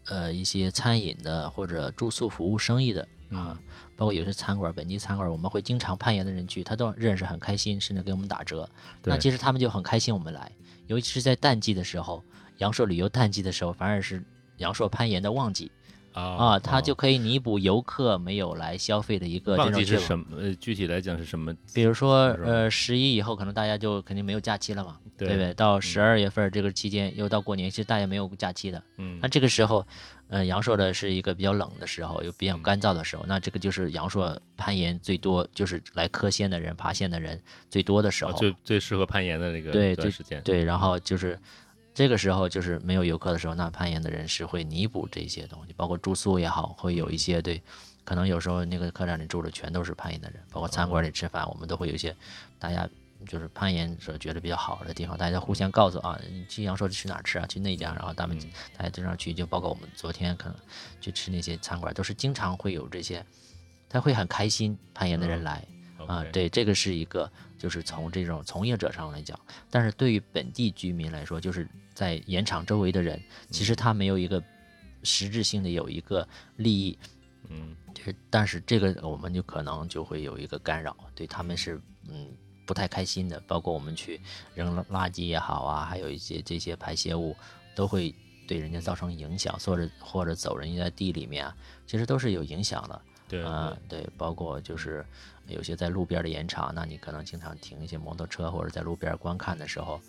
呃一些餐饮的或者住宿服务生意的啊，包括有些餐馆，本地餐馆我们会经常攀岩的人去，他都认识很开心，甚至给我们打折。那其实他们就很开心我们来，尤其是在淡季的时候，阳朔旅游淡季的时候，反而是阳朔攀岩的旺季啊啊，它就可以弥补游客没有来消费的一个这旺种是什么？呃，具体来讲是什么？比如说呃十一以后，可能大家就肯定没有假期了嘛。对对不对？到十二月份这个期间，又到过年，其实大家没有假期的。嗯那这个时候，呃，阳朔的是一个比较冷的时候，又比较干燥的时候，那这个就是阳朔攀岩最多，就是来科仙的人、爬线的人最多的时候。啊最最适合攀岩的那个对最时间。对，然后就是这个时候，就是没有游客的时候，那攀岩的人是会弥补这些东西，包括住宿也好，会有一些对，可能有时候那个客栈里住的全都是攀岩的人，包括餐馆里吃饭，我们都会有一些大家。就是攀岩者觉得比较好的地方，大家互相告诉啊，你去阳朔去哪儿吃啊？去那家，然后他们、大家经常去，就包括我们昨天可能去吃那些餐馆，都是经常会有这些，他会很开心攀岩的人来，啊对，这个是一个，就是从这种从业者上来讲，但是对于本地居民来说，就是在盐场周围的人，其实他没有一个实质性的有一个利益，嗯。就是但是这个我们就可能就会有一个干扰，对他们是嗯不太开心的，包括我们去扔垃圾也好啊，还有一些这些排泄物都会对人家造成影响，或者或者走人家在地里面啊，其实都是有影响的。对。啊、对，包括就是有些在路边的盐场，那你可能经常停一些摩托车，或者在路边观看的时候，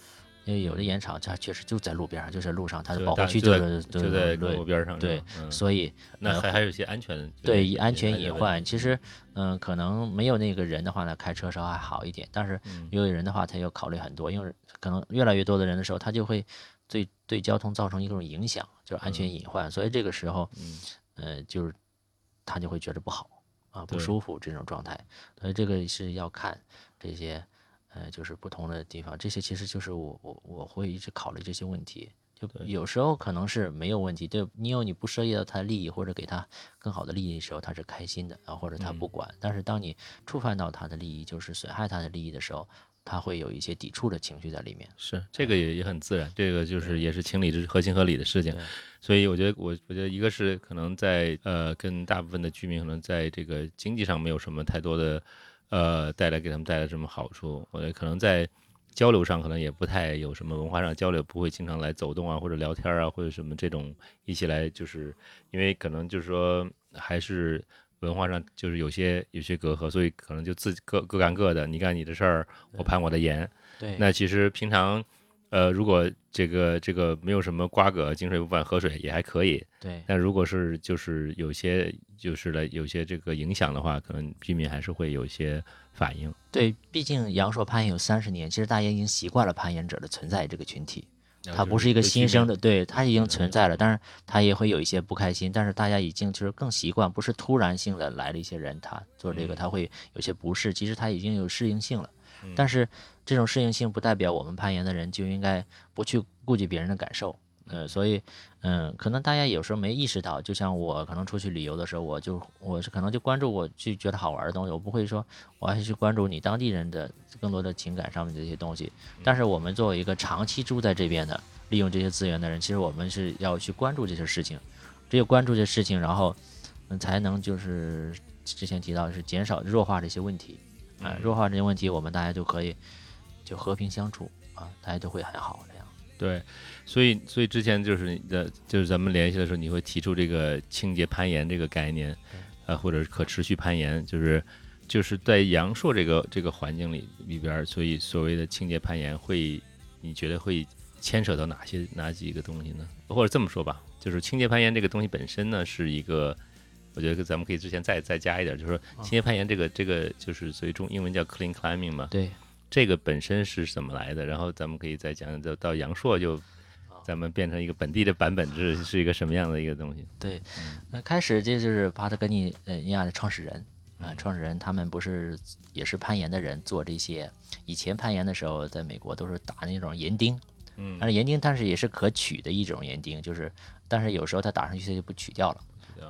因为有的盐场它确实就在路边上，就是路上，它的保护区就在是就在路边上对，嗯所以呃那还还有一些安全对就是安全隐患，其实嗯、可能没有那个人的话呢，开车稍微还好一点，但是嗯。有人的话，他要考虑很多，因为可能越来越多的人的时候，他就会对对交通造成一种影响，就是安全隐患，所以这个时候，嗯。呃，就是他就会觉得不好啊，不舒服这种状态，所以这个是要看这些，呃，就是不同的地方，这些其实就是我我我会一直考虑这些问题。就有时候可能是没有问题，对你有你不涉及到他的利益或者给他更好的利益的时候，他是开心的啊，或者他嗯不管。但是当你触犯到他的利益，就是损害他的利益的时候，他会有一些抵触的情绪在里面。是这个也也很自然，这个就是也是情理之合情合理的事情。所以我觉得我我觉得一个是可能在呃跟大部分的居民可能在这个经济上没有什么太多的呃带来给他们带来什么好处，我觉得可能在交流上可能也不太有什么文化上交流，不会经常来走动啊或者聊天啊或者什么这种一起来，就是因为可能就是说还是。文化上就是有些有些隔阂，所以可能就自己各各干各的，你干你的事儿，我攀我的岩。对那其实平常，呃，如果这个这个没有什么瓜葛，井水不犯河水也还可以。对但如果是就是有些就是了有些这个影响的话，可能居民还是会有一些反应。对，毕竟阳朔攀岩有三十年，其实大家已经习惯了攀岩者的存在这个群体。他不是一个新生的，对，他已经存在了，但是他也会有一些不开心，但是大家已经就是更习惯，不是突然性的来了一些人，他做这个他会有些不适，其实他已经有适应性了。但是这种适应性不代表我们攀岩的人就应该不去顾及别人的感受。呃，所以，嗯，可能大家有时候没意识到，就像我可能出去旅游的时候，我就我是可能就关注我去觉得好玩的东西，我不会说我还是去关注你当地人的更多的情感上面的这些东西。但是我们作为一个长期住在这边的，利用这些资源的人，其实我们是要去关注这些事情，只有关注这些事情，然后，嗯，才能就是之前提到是减少弱化这些问题，啊，弱化这些问题，我们大家就可以就和平相处啊，大家就会很好这样。对，所以所以之前就是你的就是咱们联系的时候，你会提出这个清洁攀岩这个概念，呃，或者是可持续攀岩，就是就是在阳朔这个这个环境里里边，所以所谓的清洁攀岩会，你觉得会牵扯到哪些哪几个东西呢？或者这么说吧，就是清洁攀岩这个东西本身呢，是一个，我觉得咱们可以之前再再加一点，就是说清洁攀岩这个这个就是所以中英文叫 clean climbing 嘛，对。这个本身是怎么来的？然后咱们可以再讲讲，到阳朔就，咱们变成一个本地的版本，这是一个什么样的一个东西？对，那开始这就是帕特格尼呃尼亚的创始人啊，创始人他们不是也是攀岩的人，做这些以前攀岩的时候，在美国都是打那种岩钉，嗯，但是岩钉但是也是可取的一种岩钉，就是但是有时候它打上去它就不取掉了。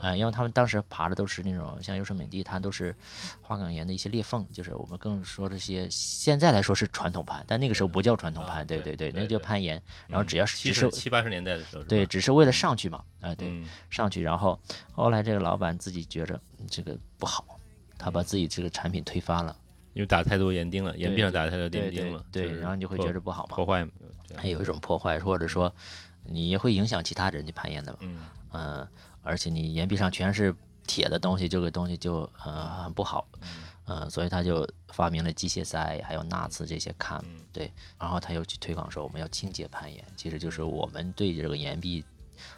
啊，因为他们当时爬的都是那种像优胜美地，它都是花岗岩的一些裂缝，就是我们更说这些现在来说是传统攀，但那个时候不叫传统攀，对对对，那叫攀岩。然后只要是其实七八十年代的时候，对，只是为了上去嘛，啊对，上去。然后后来这个老板自己觉着这个不好，他把自己这个产品推翻了，因为打太多岩钉了，岩壁上打太多岩钉了，对，然后你就会觉着不好嘛，破坏，还有一种破坏，或者说你也会影响其他人去攀岩的嘛，嗯。而且你岩壁上全是铁的东西，这个东西就呃很不好，嗯，所以他就发明了机械塞，还有纳兹这些看，对，然后他又去推广说我们要清洁攀岩，其实就是我们对这个岩壁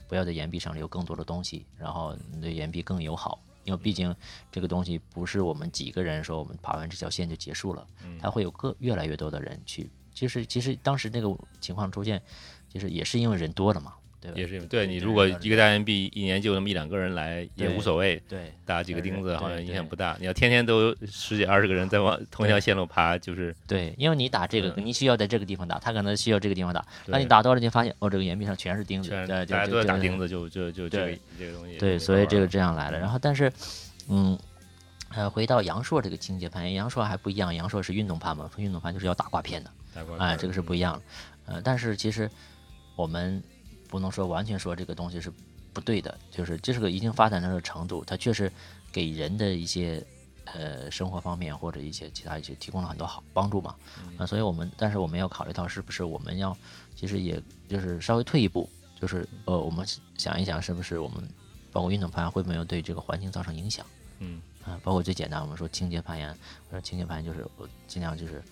不要在岩壁上留更多的东西，然后对岩壁更友好，因为毕竟这个东西不是我们几个人说我们爬完这条线就结束了，它会有个越来越多的人去，其实其实当时那个情况出现，其实也是因为人多了嘛。也是对你，如果一个大岩壁一年就那么一两个人来也无所谓，对，打几个钉子好像影响不大。你要天天都十几二十个人在往同一条线路爬，就是对，因为你打这个，你需要在这个地方打，他可能需要这个地方打。那你打多了，你发现哦，这个岩壁上全是钉子，大家都在打钉子，就就就这个这个东西。对，所以这个这样来了。然后，但是，嗯，呃，回到阳朔这个清洁攀岩，阳朔还不一样，阳朔是运动攀嘛，运动攀就是要打挂片的，哎，这个是不一样的。呃，但是其实我们。不能说完全说这个东西是不对的，就是这是个已经发展到的程度，它确实给人的一些呃生活方面或者一些其他一些提供了很多好帮助嘛。啊，所以我们但是我们要考虑到是不是我们要其实也就是稍微退一步，就是呃我们想一想是不是我们包括运动攀岩会不会对这个环境造成影响？嗯啊，包括最简单我们说清洁攀岩，我说清洁攀岩就是我尽量就是。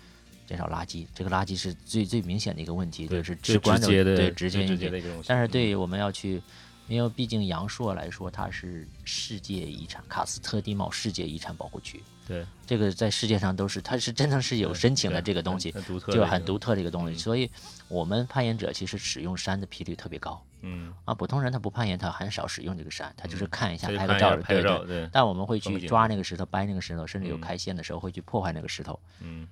减少垃圾，这个垃圾是最最明显的一个问题，就是直观的对直接一点。但是对于我们要去，因为毕竟阳朔来说，它是世界遗产，喀斯特地貌世界遗产保护区。对，这个在世界上都是，它是真的是有申请的这个东西，就很独特的一个东西。所以，我们攀岩者其实使用山的频率特别高。嗯啊，普通人他不攀岩，他很少使用这个山，他就是看一下拍个照，对对。但我们会去抓那个石头，掰那个石头，甚至有开线的时候会去破坏那个石头。嗯，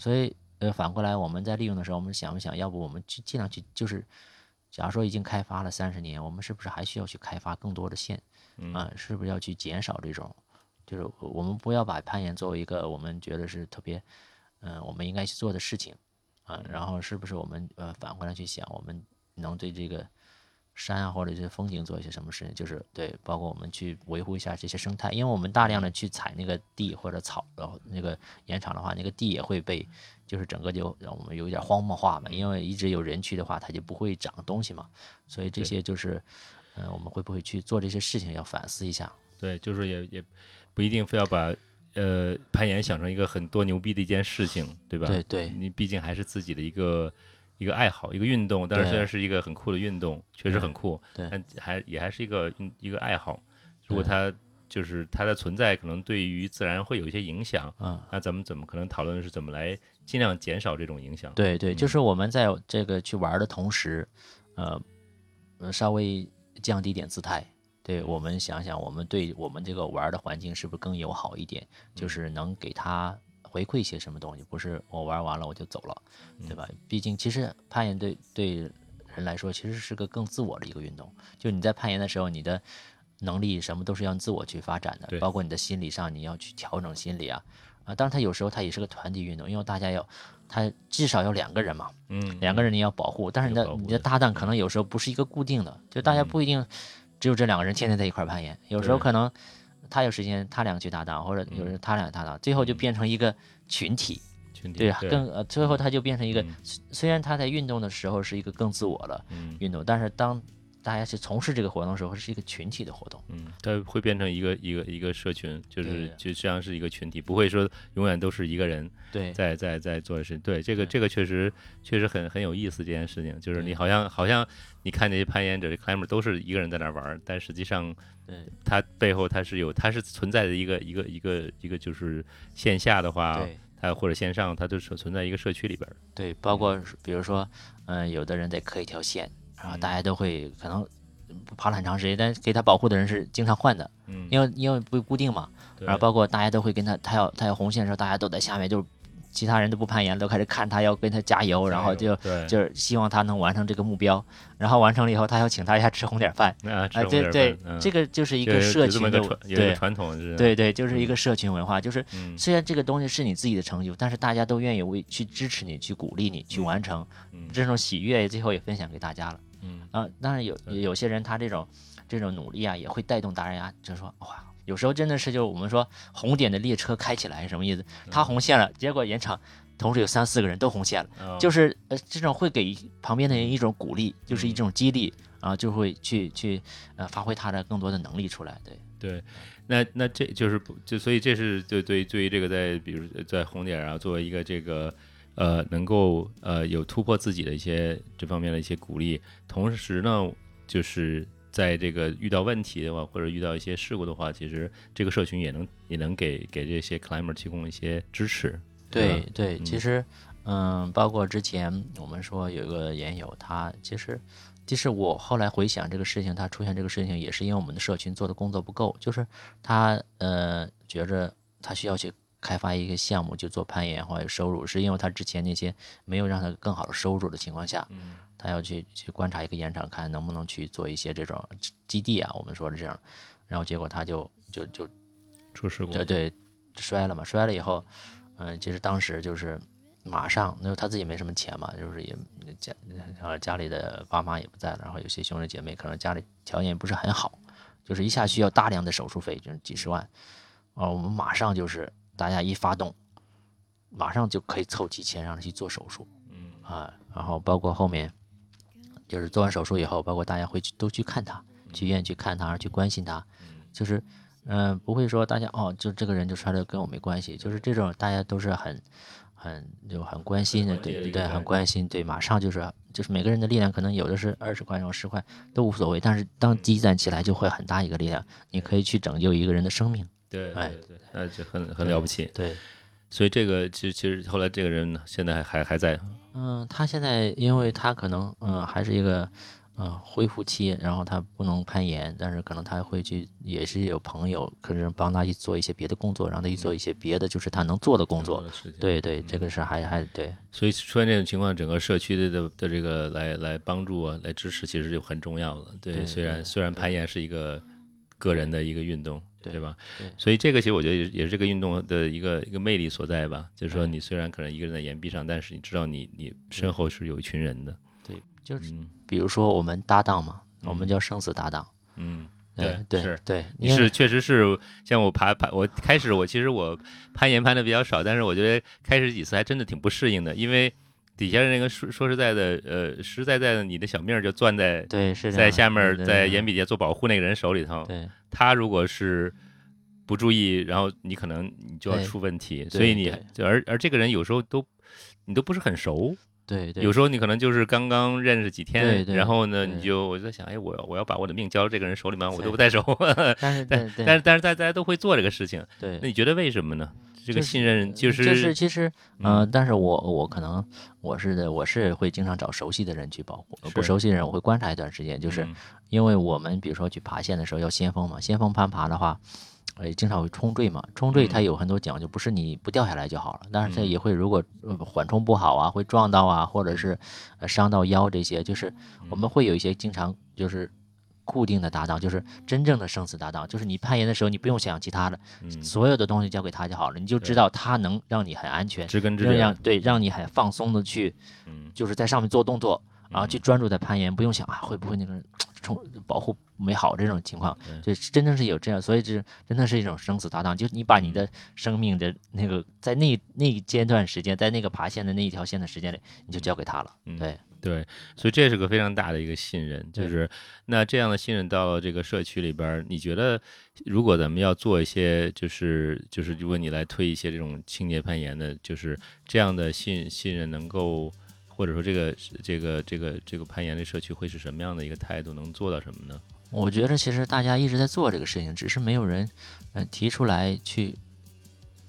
所以。呃，反过来，我们在利用的时候，我们想不想，要不我们去尽量去，就是，假如说已经开发了三十年，我们是不是还需要去开发更多的线？啊，是不是要去减少这种？就是我们不要把攀岩作为一个我们觉得是特别，嗯，我们应该去做的事情，啊，然后是不是我们呃反过来去想，我们能对这个。山啊，或者这些风景做一些什么事情，就是对，包括我们去维护一下这些生态，因为我们大量的去采那个地或者草，然后那个岩场的话，那个地也会被，就是整个就让我们有一点荒漠化嘛，因为一直有人去的话，它就不会长东西嘛，所以这些就是，嗯，我们会不会去做这些事情，要反思一下。对，就是也也不一定非要把呃攀岩想成一个很多牛逼的一件事情，对吧？对对，你毕竟还是自己的一个。一个爱好，一个运动，但是虽然是一个很酷的运动，确实很酷，但还也还是一个一个爱好。如果它就是它的存在，可能对于自然会有一些影响，嗯，那咱们怎么可能讨论是怎么来尽量减少这种影响？对对，就是我们在这个去玩的同时，呃，稍微降低点姿态，对我们想想，我们对我们这个玩的环境是不是更友好一点？就是能给它。回馈一些什么东西，不是我玩完了我就走了，对吧？毕竟其实攀岩对对人来说其实是个更自我的一个运动，就你在攀岩的时候，你的能力什么都是要自我去发展的，包括你的心理上你要去调整心理啊。啊，当然它有时候它也是个团体运动，因为大家要他至少要两个人嘛，嗯，两个人你要保护，但是你的你的搭档可能有时候不是一个固定的，就大家不一定只有这两个人天天在一块儿攀岩，有时候可能他有时间他俩去搭档，或者有时候他俩搭档，最后就变成一个群体，群体对啊，更呃最后他就变成一个嗯，虽虽然他在运动的时候是一个更自我的嗯。运动，但是当大家去从事这个活动的时候，是一个群体的活动。嗯，它会变成一个一个一个社群，就是对就像是一个群体，不会说永远都是一个人对在在在做的事情。对，这个这个确实确实很很有意思这件事情，就是你好像好像你看那些攀岩者 climber 都是一个人在那玩，但实际上对它背后它是有它是存在的一个一个一个一个就是线下的话，对它或者线上它都是存在一个社区里边儿。对，包括比如说，嗯、有的人得刻一条线，然后大家都会可能爬了很长时间，但是给他保护的人是经常换的，嗯，因为因为不固定嘛。然后包括大家都会跟他，他要他要红线的时候，大家都在下面，就是其他人都不攀岩，都开始看他，要跟他加油，然后就就是希望他能完成这个目标。然后完成了以后，他要请大家吃红点饭。啊，哎，对对，这个个就是一一个社群的对传统是，对对，就是一个社群文化，就是嗯虽然这个东西是你自己的成就，但是大家都愿意为去支持你，去鼓励你去完成，嗯这种喜悦最后也分享给大家了。嗯啊，当然有有些人他这种这种努力啊，也会带动大家啊，就是说哇，有时候真的是就是我们说红点的列车开起来是什么意思？嗯他红线了，结果延长。同时有三四个人都红线了，哦就是呃，这种会给旁边的人一种鼓励，就是一嗯种激励啊，就会去去呃发挥他的更多的能力出来。对，对，那那这就是不就所以这是对对对于这个在比如在红点啊，作为一个这个呃能够呃有突破自己的一些这方面的一些鼓励，同时呢，就是在这个遇到问题的话，或者遇到一些事故的话，其实这个社群也能也能给给这些 climber 提供一些支持。对对，其嗯实，嗯，包括之前我们说有一个研友，他其实，其实我后来回想这个事情，他出现这个事情也是因为我们的社群做的工作不够，就是他呃觉着他需要去开发一个项目，就做攀岩或者收入，是因为他之前那些没有让他更好的收入的情况下，嗯。他要去去观察一个岩场，看能不能去做一些这种基地啊，我们说的这样，然后结果他就就就出事故，对对，摔了嘛，摔了以后，嗯、其实当时就是马上，那他自己没什么钱嘛，就是也家家里的爸妈也不在了，然后有些兄弟姐妹可能家里条件也不是很好，就是一下需要大量的手术费，就是几十万，啊，我们马上就是大家一发动，马上就可以凑齐钱让他去做手术，嗯。啊，然后包括后面就是做完手术以后，包括大家会去都去看他，去医院去看他，去关心他，就是嗯、呃不会说大家哦，就这个人就摔了跟我没关系，就是这种大家都是很很就很关心的，对对，很关心，对，马上就是就是每个人的力量可能有的是二十块，有十块都无所谓，但是当积攒起来就会很大一个力量，你可以去拯救一个人的生命，对哎对对，那就很很了不起。对。所以这个其实其实后来这个人现在还还还在，嗯，他现在因为他可能嗯还是一个嗯恢复期，然后他不能攀岩，但是可能他会去也是有朋友可能帮他去做一些别的工作，让他去做一些别的就是他能做的工作。对对，这个是还还对所以出现这种情况，整个社区的的的这个来来帮助啊，来支持，其实就很重要了。对，对虽然虽然攀岩是一个个人的一个运动，对对吧？对所以这个其实我觉得也也是这个运动的一个一个魅力所在吧。就是说，你虽然可能一个人在岩壁上，但是你知道你你身后是有一群人的。对，就是嗯比如说我们搭档嘛，我们嗯叫生死搭档。嗯，对对是。对你是确实是像我爬爬，我开始我其实我攀岩攀的比较少，但是我觉得开始几次还真的挺不适应的，因为底下的那个说说实在的，呃，实实在在的，你的小命儿就攥在对是在下面在岩壁底下做保护那个人手里头，对他如果是不注意，然后你可能你就要出问题，对所以你而而这个人有时候都你都不是很熟，对对，有时候你可能就是刚刚认识几天，对对然后呢，你就我就在想，哎，我要我要把我的命交到这个人手里吗？我都不太熟，但是但是但是大大家都会做这个事情，对那你觉得为什么呢？这个信任就是就是其实，嗯呃，但是我我可能我是的，我是会经常找熟悉的人去保护，不熟悉的人我会观察一段时间，就是。嗯因为我们比如说去爬线的时候要先锋嘛，先锋攀爬的话，呃，经常会冲坠嘛，冲坠它嗯。有很多讲究，不是你不掉下来就好了，但是它嗯。也会如果呃缓冲不好啊，会撞到啊，或者是呃伤到腰这些，就是我们会有一些经常就是固定的搭档，就是真正的生死搭档，就是你攀岩的时候你不用想其他的，嗯，所有的东西交给他就好了，你就知道他能让你很安全，知根知让让底，对让你很放松的去嗯，就是在上面做动作，然后去嗯。专注在攀岩，不用想啊会不会那个冲保护没好这种情况，对。就真正是有这样，所以这真的是一种生死搭档，就是你把你的生命的那个在那那一阶段时间，在那个爬线的那一条线的时间里，你就交给他了，嗯。对。对，所以这是个非常大的一个信任，就是那这样的信任到了这个社区里边儿，你觉得如果咱们要做一些，就是就是如果你来推一些这种清洁攀岩的，就是这样的信信任能够，或者说这个这个这个这个攀岩的社区会是什么样的一个态度，能做到什么呢？我觉得其实大家一直在做这个事情，只是没有人，呃，提出来去，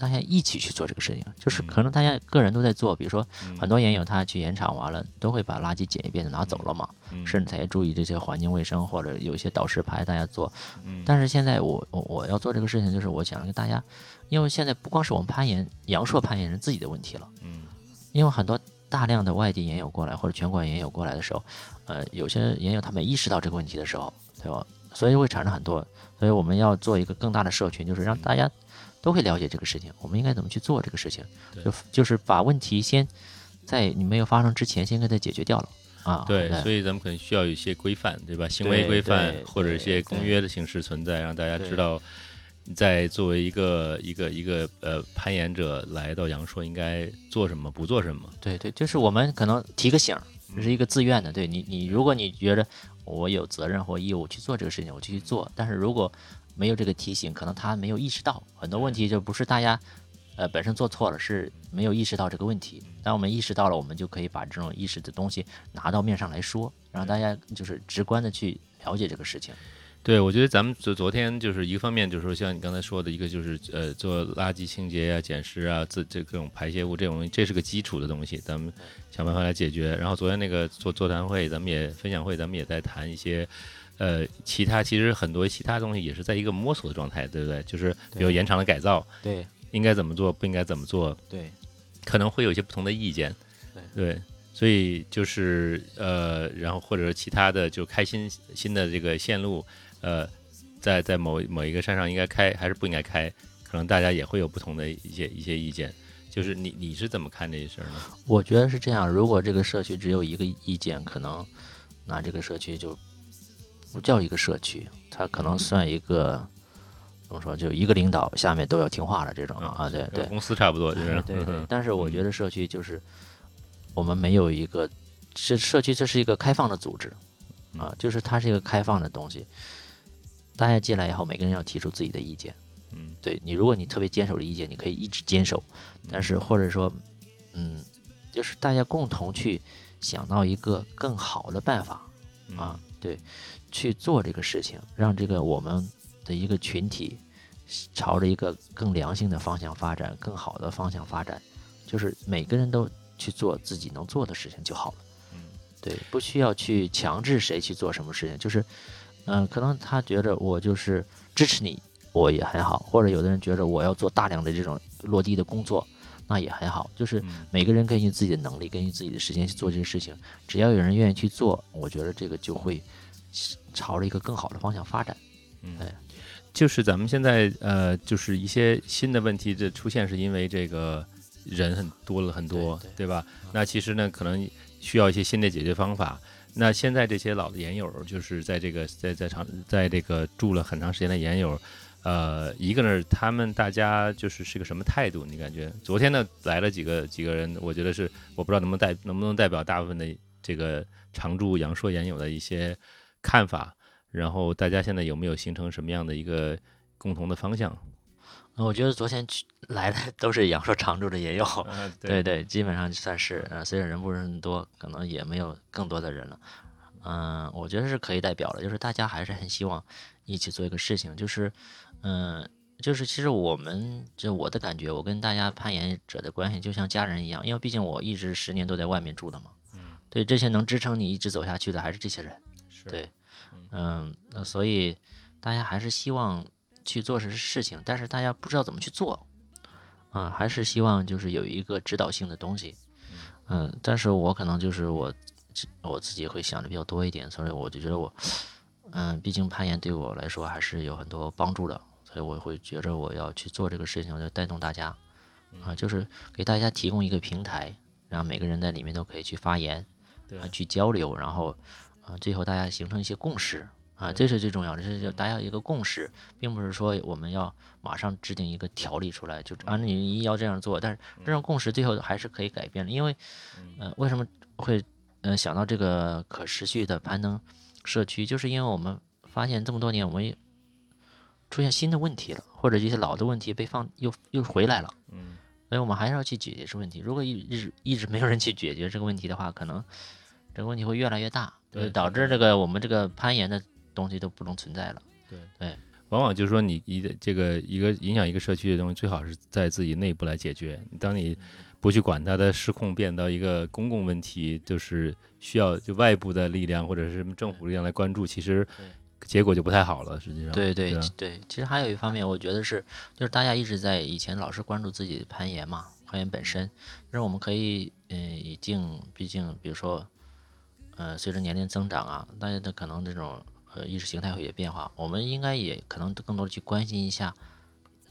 大家一起去做这个事情。就是可能大家个人都在做，比如说嗯很多岩友他去岩场完了，都会把垃圾捡一遍就拿走了嘛，嗯甚至他也注意这些环境卫生，或者有一些导师牌大家做。嗯但是现在我我我要做这个事情，就是我想跟大家，因为现在不光是我们攀岩，阳朔攀岩人自己的问题了。嗯因为很多大量的外地研友过来或者全国研友过来的时候，呃，有些研友他没意识到这个问题的时候，对吧？所以会产生很多，所以我们要做一个更大的社群，就是让大家都会了解这个事情，我们应该怎么去做这个事情，对就就是把问题先在你没有发生之前先给它解决掉了啊。对，所以咱们可能需要有一些规范，对吧？行为规范或者一些公约的形式存在，让大家知对道，在作为一个一个一个呃攀岩者来到阳朔应该做什么，不做什么。对对，就是我们可能提个醒儿，这是一个自愿的。对你，你如果你觉得我有责任或义务去做这个事情，我就去做。但是如果没有这个提醒，可能他没有意识到很多问题，就不是大家呃本身做错了，是没有意识到这个问题。当我们意识到了，我们就可以把这种意识的东西拿到面上来说，让大家就是直观的去了解这个事情。对，我觉得咱们昨昨天就是一个方面，就是说像你刚才说的一个，就是呃做垃圾清洁啊、捡拾啊，自这各种排泄物这种，这是个基础的东西，咱们想办法来解决。然后昨天那个座座谈会，咱们也分享会，咱们也在谈一些。呃，其他其实很多其他东西也是在一个摸索的状态，对不对？就是比如延长的改造，对应该怎么做，不应该怎么做，对可能会有一些不同的意见，对，所以就是呃，然后或者是其他的，就开新新的这个线路，呃，在在某某一个山上应该开还是不应该开，可能大家也会有不同的一些一些意见。就是你你是怎么看这些事儿呢？我觉得是这样，如果这个社区只有一个意见，可能那这个社区就不叫一个社区，它可能算一个怎么说，就一个领导下面都要听话的这种啊，对对公司差不多，就是对对嗯。但是我觉得社区就是我们没有一个，是社区这是一个开放的组织啊，就是它是一个开放的东西，大家进来以后，每个人要提出自己的意见。嗯，对你，如果你特别坚守的意见，你可以一直坚守，但是或者说，嗯，就是大家共同去想到一个更好的办法嗯啊，对，去做这个事情，让这个我们的一个群体朝着一个更良性的方向发展，更好的方向发展，就是每个人都去做自己能做的事情就好了。嗯，对，不需要去强制谁去做什么事情，就是，嗯、可能他觉得我就是支持你，我也很好，或者有的人觉得我要做大量的这种落地的工作，那也很好，就是嗯每个人根据自己的能力，根据自己的时间去做这些事情，只要有人愿意去做，我觉得这个就会朝着一个更好的方向发展。嗯对，就是咱们现在呃，就是一些新的问题的出现，是因为这个人很多了很多，对对吧？那其实呢，可能需要一些新的解决方法。那现在这些老的研友，就是在这个在在长在这个住了很长时间的研友，呃，一个呢，他们大家就是是个什么态度？你感觉？昨天呢来了几个几个人，我觉得是我不知道能不能代能不能代表大部分的这个常驻阳朔研友的一些看法。然后大家现在有没有形成什么样的一个共同的方向？呃我觉得昨天去来的 都是阳朔常住的也有，啊，对对，基本上算是，呃，虽然人不是很多，可能也没有更多的人了。嗯、我觉得是可以代表的，就是大家还是很希望一起做一个事情，就是，嗯、就是其实我们就我的感觉，我跟大家攀岩者的关系就像家人一样，因为毕竟我一直十年都在外面住的嘛。嗯，对，这些能支撑你一直走下去的还是这些人。是对嗯，那所以大家还是希望去做事事情，但是大家不知道怎么去做，啊，还是希望就是有一个指导性的东西，嗯，但是我可能就是我我自己会想的比较多一点，所以我就觉得我，嗯，毕竟攀岩对我来说还是有很多帮助的，所以我会觉着我要去做这个事情，我就带动大家，啊，就是给大家提供一个平台，然后每个人在里面都可以去发言，啊，去交流，然后，啊，最后大家形成一些共识。啊，这是最重要的，这是大家一个共识，并不是说我们要马上制定一个条例出来，就啊，你一要这样做，但是这种共识最后还是可以改变的，因为，呃，为什么会呃想到这个可持续的攀登社区，就是因为我们发现这么多年我们出现新的问题了，或者一些老的问题被放又又回来了，嗯，所以我们还是要去解决这问题。如果一一直一直没有人去解决这个问题的话，可能这个问题会越来越大，对，导致这个我们这个攀岩的。东西都不能存在了。对对，往往就是说，你一这个一个影响一个社区的东西，最好是在自己内部来解决。当你不去管它的失控，变到一个公共问题，就是需要就外部的力量或者是什么政府力量来关注，其实结果就不太好了。实际上，对对对，其实还有一方面，我觉得是就是大家一直在以前老是关注自己的攀岩嘛，攀岩本身，就是我们可以嗯，已经毕竟比如说呃，随着年龄增长啊，大家的可能这种。呃，意识形态会有变化，我们应该也可能更多的去关心一下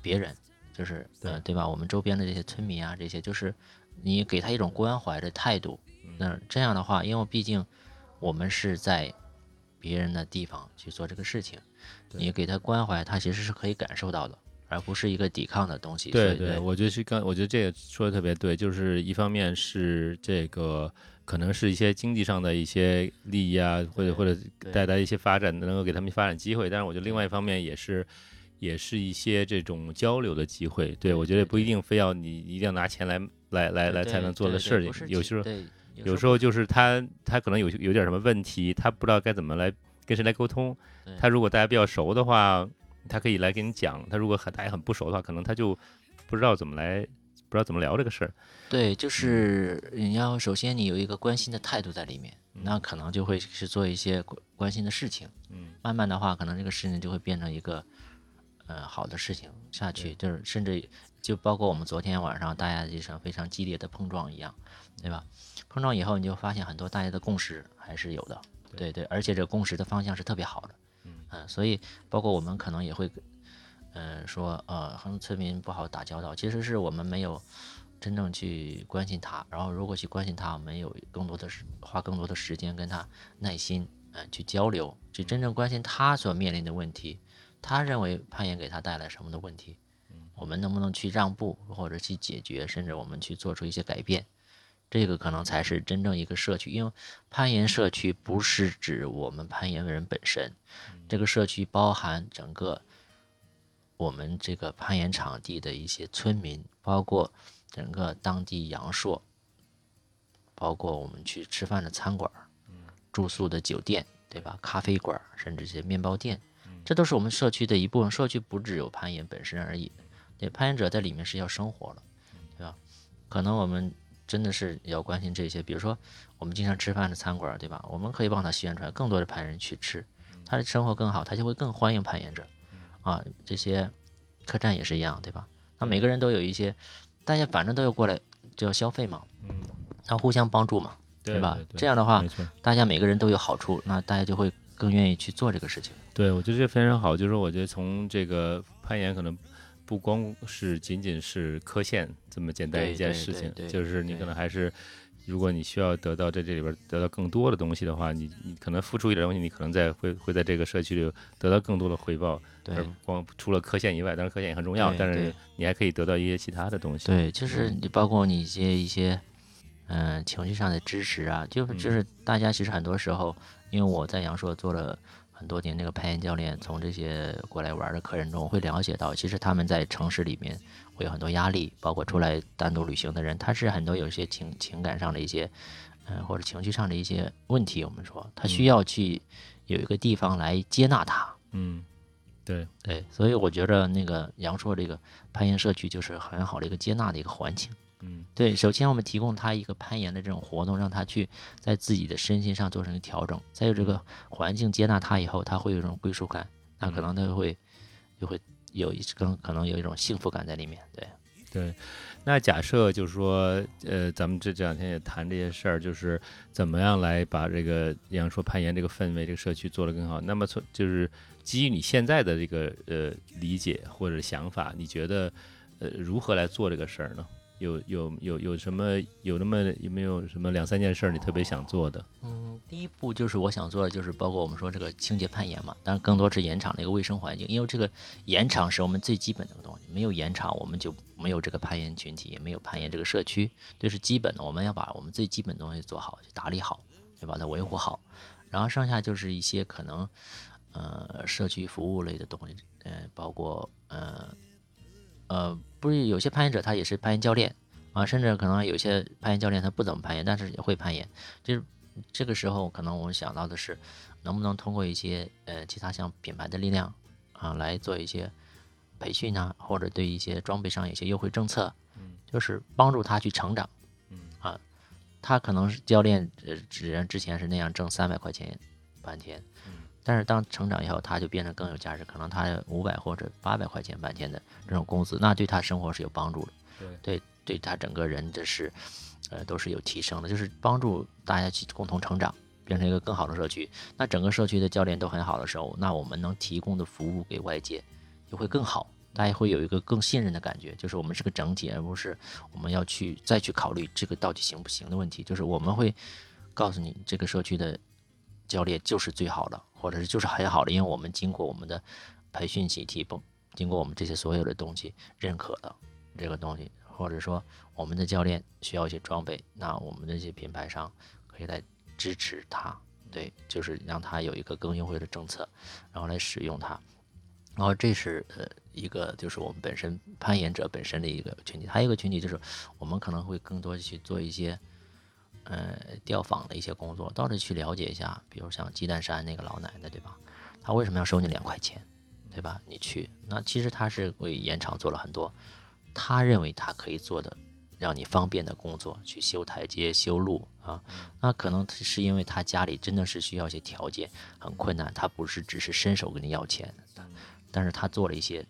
别人，就是呃，对吧？我们周边的这些村民啊，这些就是你给他一种关怀的态度。那这样的话，因为毕竟我们是在别人的地方去做这个事情，你给他关怀，他其实是可以感受到的，而不是一个抵抗的东西。对对，我觉得是刚，我觉得这个说的特别对，就是一方面是这个。可能是一些经济上的一些利益啊，或者或者带来一些发展，能够给他们发展机会。但是我觉得另外一方面也是，也是一些这种交流的机会。对我觉得不一定非要你一定要拿钱来来来来才能做的事情。有时候有时候就是他他可能有有点什么问题，他不知道该怎么来跟谁来沟通。他如果大家比较熟的话，他可以来跟你讲。他如果很大家很不熟的话，可能他就不知道怎么来。不知道怎么聊这个事儿，对，就是你要首先你有一个关心的态度在里面，那可能就会是做一些关关心的事情，嗯，慢慢的话，可能这个事情就会变成一个，呃，好的事情下去，就是甚至就包括我们昨天晚上大家一场非常激烈的碰撞一样，对吧？碰撞以后你就发现很多大家的共识还是有的，对。对，而且这共识的方向是特别好的，嗯，所以包括我们可能也会。嗯，说呃，和村民不好打交道，其实是我们没有真正去关心他。然后，如果去关心他，我们有更多的时花更多的时间跟他耐心嗯去交流，去真正关心他所面临的问题。他认为攀岩给他带来什么的问题？我们能不能去让步，或者去解决，甚至我们去做出一些改变？这个可能才是真正一个社区，因为攀岩社区不是指我们攀岩的人本身，这个社区包含整个。我们这个攀岩场地的一些村民，包括整个当地阳朔，包括我们去吃饭的餐馆，住宿的酒店，对吧？咖啡馆，甚至一些面包店，这都是我们社区的一部分。社区不只有攀岩本身而已，对，攀岩者在里面是要生活了，对吧？可能我们真的是要关心这些，比如说我们经常吃饭的餐馆，对吧？我们可以帮他宣传，更多的攀岩人去吃，他的生活更好，他就会更欢迎攀岩者。啊，这些客栈也是一样，对吧？那每个人都有一些，大家反正都要过来就要消费嘛，嗯，那互相帮助嘛，对吧？这样的话，大家每个人都有好处，那大家就会更愿意去做这个事情。对，我觉得这非常好。就是我觉得从这个攀岩，可能不光是仅仅是科线这么简单一件事情，就是你可能还是。如果你需要得到在这里边得到更多的东西的话，你你可能付出一点东西，你可能在会会在这个社区里得到更多的回报。对，光除了科线以外，当然科线也很重要，但是你还可以得到一些其他的东西。对，就是你包括你一些一些，嗯，情绪上的支持啊，就是就是大家其实很多时候，因为我在阳朔做了。很多年那个攀岩教练，从这些过来玩的客人中会了解到，其实他们在城市里面会有很多压力，包括出来单独旅行的人，他是很多有一些情情感上的一些，嗯，或者情绪上的一些问题。我们说他需要去有一个地方来接纳他。嗯，对对，所以我觉得那个阳朔这个攀岩社区就是很好的一个接纳的一个环境。嗯，对，首先我们提供他一个攀岩的这种活动，让他去在自己的身心上做成一个调整。再有这个环境接纳他以后，他会有一种归属感，那可能他会就会有一更可能有一种幸福感在里面。对，对。那假设就是说，呃，咱们这这两天也谈这些事儿，就是怎么样来把这个比方说攀岩这个氛围、这个社区做得更好。那么从就是基于你现在的这个呃理解或者想法，你觉得呃如何来做这个事儿呢？有有有有什么有那么有没有什么两三件事你特别想做的？嗯，第一步就是我想做的就是包括我们说这个清洁攀岩嘛，当然更多是岩场的一个卫生环境，因为这个岩场是我们最基本的东西，没有岩场我们就没有这个攀岩群体，也没有攀岩这个社区，这是基本的，我们要把我们最基本的东西做好，去打理好，就把它维护好，然后剩下就是一些可能呃社区服务类的东西，嗯，包括呃。呃，不是有些攀岩者他也是攀岩教练啊，甚至可能有些攀岩教练他不怎么攀岩，但是也会攀岩。就是这个时候，可能我们想到的是，能不能通过一些呃其他像品牌的力量啊，来做一些培训啊，或者对一些装备上有些优惠政策，嗯，就是帮助他去成长，嗯啊，他可能是教练呃之之前是那样挣三百块钱半天。但是当成长以后，他就变得更有价值，可能他五百或者八百块钱半天的这种工资，那对他生活是有帮助的，对，对他整个人的是，呃，都是有提升的，就是帮助大家去共同成长，变成一个更好的社区。那整个社区的教练都很好的时候，那我们能提供的服务给外界就会更好，大家会有一个更信任的感觉，就是我们是个整体，而不是我们要去再去考虑这个到底行不行的问题，就是我们会告诉你这个社区的。教练就是最好的，或者是就是很好的，因为我们经过我们的培训体系，不经过我们这些所有的东西认可的这个东西，或者说我们的教练需要一些装备，那我们这些品牌商可以来支持他，对，就是让他有一个更优惠的政策，然后来使用它，然后这是呃一个就是我们本身攀岩者本身的一个群体，还有一个群体就是我们可能会更多的去做一些。呃，调访的一些工作，到这去了解一下，比如像鸡蛋山那个老奶奶，对吧？她为什么要收你两块钱，对吧？你去，那其实她是为延长做了很多，她认为她可以做的，让你方便的工作，去修台阶、修路啊。那可能是因为她家里真的是需要一些条件很困难，她不是只是伸手跟你要钱，但是她做了一些，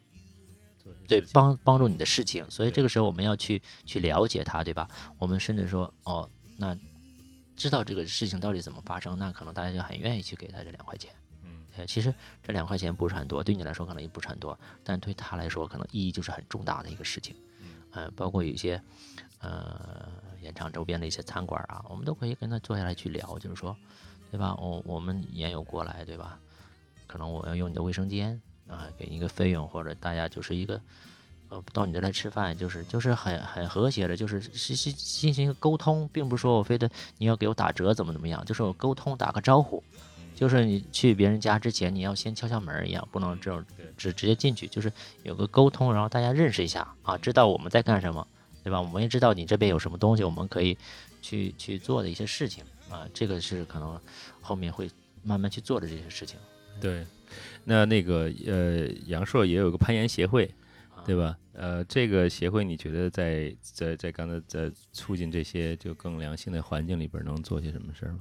对帮帮助你的事情，所以这个时候我们要去去了解她，对吧？我们甚至说，哦。那知道这个事情到底怎么发生，那可能大家就很愿意去给他这两块钱。嗯，其实这两块钱不是很多，对你来说可能也不是很多，但对他来说可能意义就是很重大的一个事情。嗯，包括有一些呃，演场周边的一些餐馆啊，我们都可以跟他坐下来去聊，就是说，对吧？我我们也有过来，对吧？可能我要用你的卫生间啊，给你一个费用，或者大家就是一个。呃，到你这来吃饭，就是就是很很和谐的，就是是是进行一个沟通，并不是说我非得你要给我打折怎么怎么样，就是我沟通打个招呼，就是你去别人家之前你要先敲敲门一样，不能这种直直接进去，就是有个沟通，然后大家认识一下啊，知道我们在干什么，对吧？我们也知道你这边有什么东西，我们可以去去做的一些事情啊，这个是可能后面会慢慢去做的这些事情。对，那那个呃，杨硕也有个攀岩协会。对吧？呃，这个协会你觉得在在在刚才在促进这些就更良性的环境里边能做些什么事儿吗？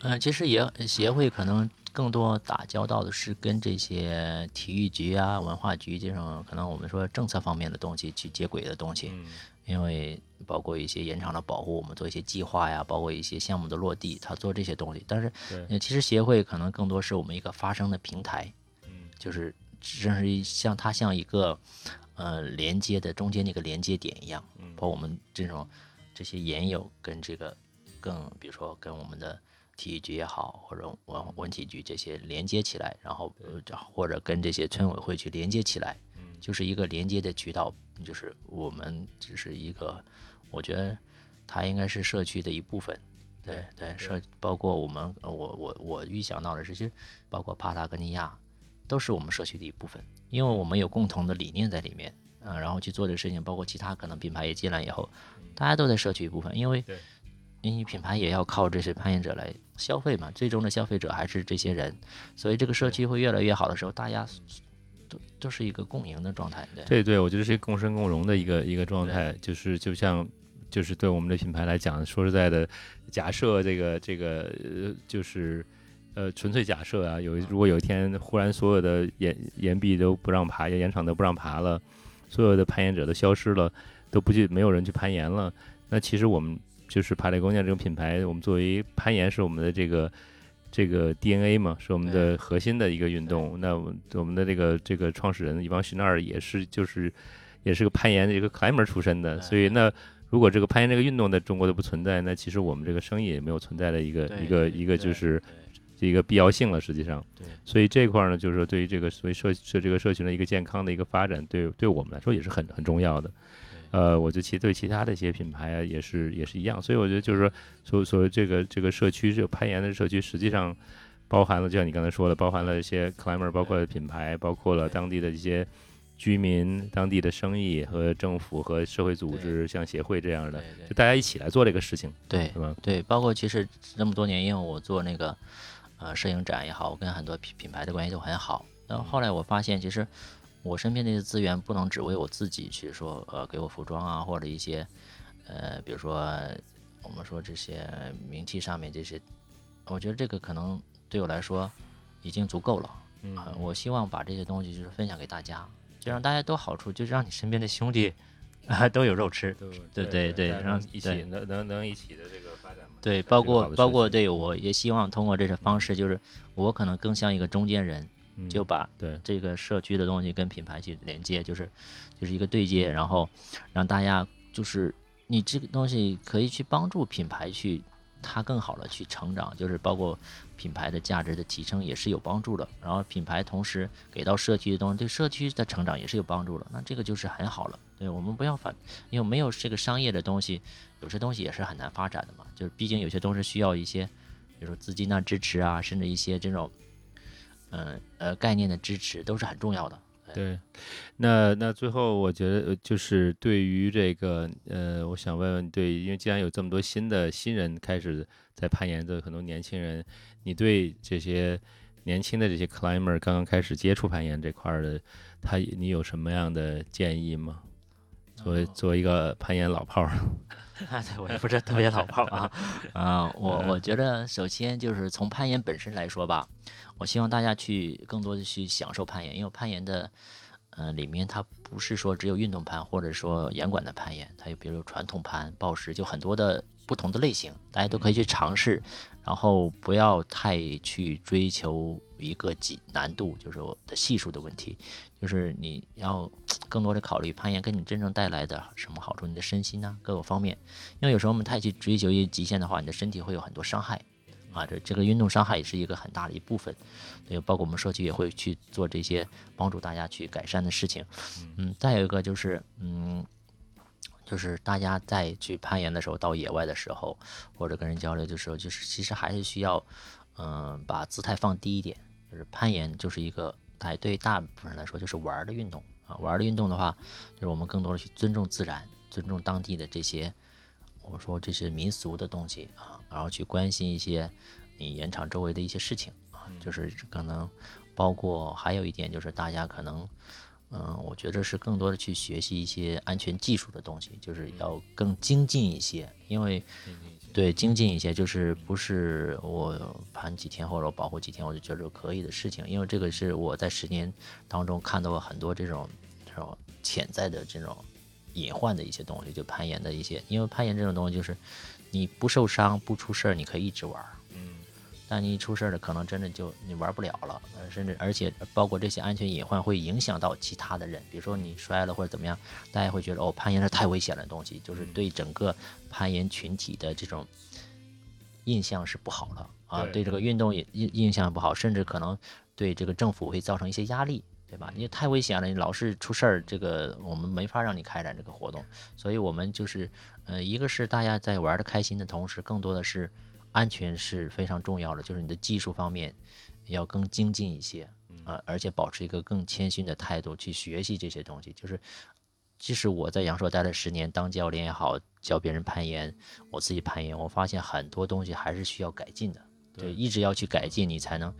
嗯，其实也协会可能更多打交道的是跟这些体育局啊、文化局这种可能我们说政策方面的东西去接轨的东西，因为包括一些延长的保护，我们做一些计划呀，包括一些项目的落地，他做这些东西。但是，其实协会可能更多是我们一个发声的平台，嗯，就是正是像它像一个。呃，连接的中间那个连接点一样，包括我们这种这些研友跟这个更，比如说跟我们的体育局也好，或者文文体局这些连接起来，然后或者跟这些村委会去连接起来，就是一个连接的渠道，就是我们只是一个，我觉得它应该是社区的一部分，对对，社包括我们，我我我预想到的是，其实包括帕塔哥尼亚。都是我们社区的一部分，因为我们有共同的理念在里面，啊，然后去做这个事情，包括其他可能品牌也进来以后，大家都在社区一部分，因为，因为品牌也要靠这些攀岩者来消费嘛，最终的消费者还是这些人，所以这个社区会越来越好的时候，大家都都是一个共赢的状态。对对，我觉得是一个共生共荣的一个一个状态，就是就像就是对我们的品牌来讲，说实在的，假设这个这个呃就是。呃，纯粹假设啊，有如果有一天忽然所有的岩岩壁都不让爬，岩场都不让爬了，所有的攀岩者都消失了，都不去，没有人去攀岩了，那其实我们就是爬雷贡尼亚这个品牌，我们作为攀岩是我们的这个这个 DNA 嘛，是我们的核心的一个运动。那我们的这个这个创始人伊邦许纳尔也是就是也是个攀岩的一个 climber 出身的，所以那。如果这个攀岩这个运动在中国都不存在，那其实我们这个生意也没有存在的一个一个一个就是一个必要性了。实际上，对所以这块儿呢，就是说对于这个所谓社社这个社群的一个健康的一个发展，对对我们来说也是很很重要的。呃，我觉得其对其他的一些品牌啊，也是也是一样。所以我觉得就是说，所所谓这个这个社区这个攀岩的社区，实际上包含了就像你刚才说的，包含了一些 climber，包括品牌，包括了当地的一些。居民、当地的生意和政府和社会组织，像协会这样的，就大家一起来做这个事情，对，是吧？对，包括其实这么多年，因为我做那个呃摄影展也好，我跟很多品品牌的关系都很好。然后后来我发现，其实我身边这些资源不能只为我自己去说，呃，给我服装啊，或者一些呃，比如说我们说这些名气上面这些，我觉得这个可能对我来说已经足够了。嗯，我希望把这些东西就是分享给大家。就让大家都好处，就是让你身边的兄弟啊 都有肉吃，对对对，让一起能能能一起的这个发展嘛。对，包括包括对我也希望通过这些方式，就是我可能更像一个中间人，就把对这个社区的东西跟品牌去连接，就是就是一个对接，然后让大家就是你这个东西可以去帮助品牌去。它更好的去成长，就是包括品牌的价值的提升也是有帮助的。然后品牌同时给到社区的东西，对社区的成长也是有帮助的。那这个就是很好了。对我们不要反，因为没有这个商业的东西，有些东西也是很难发展的嘛。就是毕竟有些东西需要一些，比如说资金的支持啊，甚至一些这种，嗯呃概念的支持都是很重要的。对，那那最后我觉得就是对于这个呃，我想问问，对，因为既然有这么多新的新人开始在攀岩的很多年轻人，你对这些年轻的这些 climber 刚刚开始接触攀岩这块的，他你有什么样的建议吗？作为作为一个攀岩老炮儿，啊对我也不是特别老炮儿啊，啊，我我觉得首先就是从攀岩本身来说吧。我希望大家去更多的去享受攀岩，因为攀岩的，呃，里面它不是说只有运动攀，或者说严管的攀岩，它有比如传统攀、暴石，就很多的不同的类型，大家都可以去尝试，然后不要太去追求一个几难度，就是我的系数的问题，就是你要更多的考虑攀岩给你真正带来的什么好处，你的身心啊各个方面，因为有时候我们太去追求一些极限的话，你的身体会有很多伤害。啊，这这个运动伤害也是一个很大的一部分，对，包括我们社区也会去做这些帮助大家去改善的事情。嗯，再有一个就是，嗯，就是大家在去攀岩的时候，到野外的时候，或者跟人交流的时候，就是其实还是需要，嗯，把姿态放低一点。就是攀岩就是一个，哎对大部分人来说就是玩的运动啊，玩的运动的话，就是我们更多的去尊重自然，尊重当地的这些。我说这些民俗的东西啊，然后去关心一些你岩场周围的一些事情啊，就是可能包括还有一点就是大家可能，嗯，我觉得是更多的去学习一些安全技术的东西，就是要更精进一些，因为对精进一些就是不是我盘几天或者我保护几天我就觉得可以的事情，因为这个是我在十年当中看到了很多这种这种潜在的这种。隐患的一些东西，就攀岩的一些，因为攀岩这种东西就是，你不受伤不出事儿，你可以一直玩儿，但你一出事儿了，可能真的就你玩不了了，甚至而且包括这些安全隐患会影响到其他的人，比如说你摔了或者怎么样，大家会觉得哦，攀岩是太危险的东西，就是对整个攀岩群体的这种印象是不好的啊，对这个运动也印印象不好，甚至可能对这个政府会造成一些压力。对吧？你太危险了，你老是出事儿，这个我们没法让你开展这个活动。所以，我们就是，呃，一个是大家在玩的开心的同时，更多的是安全是非常重要的，就是你的技术方面要更精进一些啊，而且保持一个更谦逊的态度去学习这些东西。就是，即使我在阳朔待了十年，当教练也好，教别人攀岩，我自己攀岩，我发现很多东西还是需要改进的。对，一直要去改进，你才能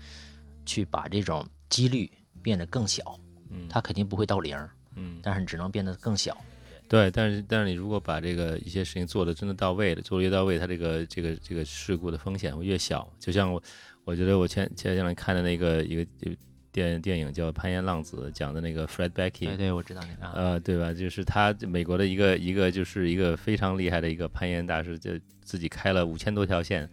去把这种几率。变得更小，嗯，它肯定不会到零，嗯，但是只能变得更小，对，但是但是你如果把这个一些事情做的真的到位了，做的越到位，它这个这个这个事故的风险会越小。就像我，我觉得我前前两天看的那个一个电电影叫《攀岩浪子》，讲的那个 Fred Becky，对对，我知道那个，呃，对吧？就是他美国的一个一个就是一个非常厉害的一个攀岩大师，就自己开了五千多条线，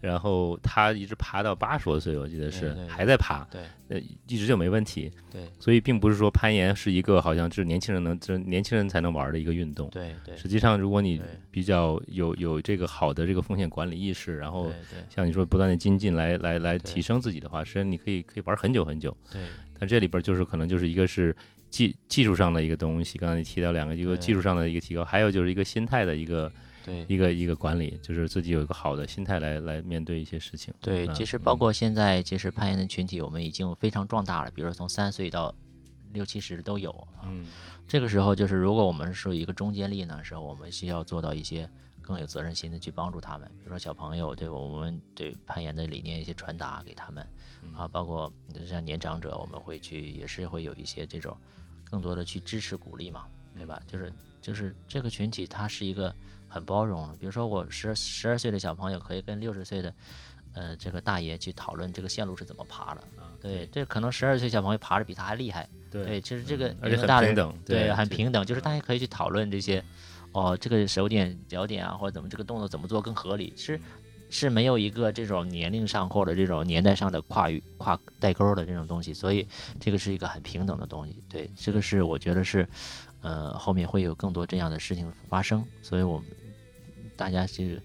然后他一直爬到八十多岁，我记得是还在爬，对，呃，一直就没问题，对，所以并不是说攀岩是一个好像是年轻人能，就是年轻人才能玩的一个运动，对对。实际上，如果你比较有有这个好的这个风险管理意识，然后像你说不断的精进来来来提升自己的话，实际上你可以可以玩很久很久，对。但这里边就是可能就是一个是技技术上的一个东西，刚才你提到两个，一个技术上的一个提高，还有就是一个心态的一个。对，一个一个管理，就是自己有一个好的心态来来面对一些事情。对，其实包括现在，其实攀岩的群体我们已经非常壮大了，比如说从三岁到六七十都有。嗯，这个时候就是如果我们是一个中坚力呢，时候我们需要做到一些更有责任心的去帮助他们，比如说小朋友，对我们对攀岩的理念一些传达给他们啊，包括像年长者，我们会去也是会有一些这种更多的去支持鼓励嘛，对吧？就是就是这个群体它是一个。很包容，比如说我十十二岁的小朋友可以跟六十岁的，呃，这个大爷去讨论这个线路是怎么爬的。对，这可能十二岁小朋友爬的比他还厉害。对，其实这个而且很平等，对，很平等，就是大家可以去讨论这些，哦，这个手点脚点啊，或者怎么这个动作怎么做更合理，是是没有一个这种年龄上或者这种年代上的跨越跨代沟的这种东西，所以这个是一个很平等的东西。对，这个是我觉得是，呃，后面会有更多这样的事情发生，所以我们。大家是，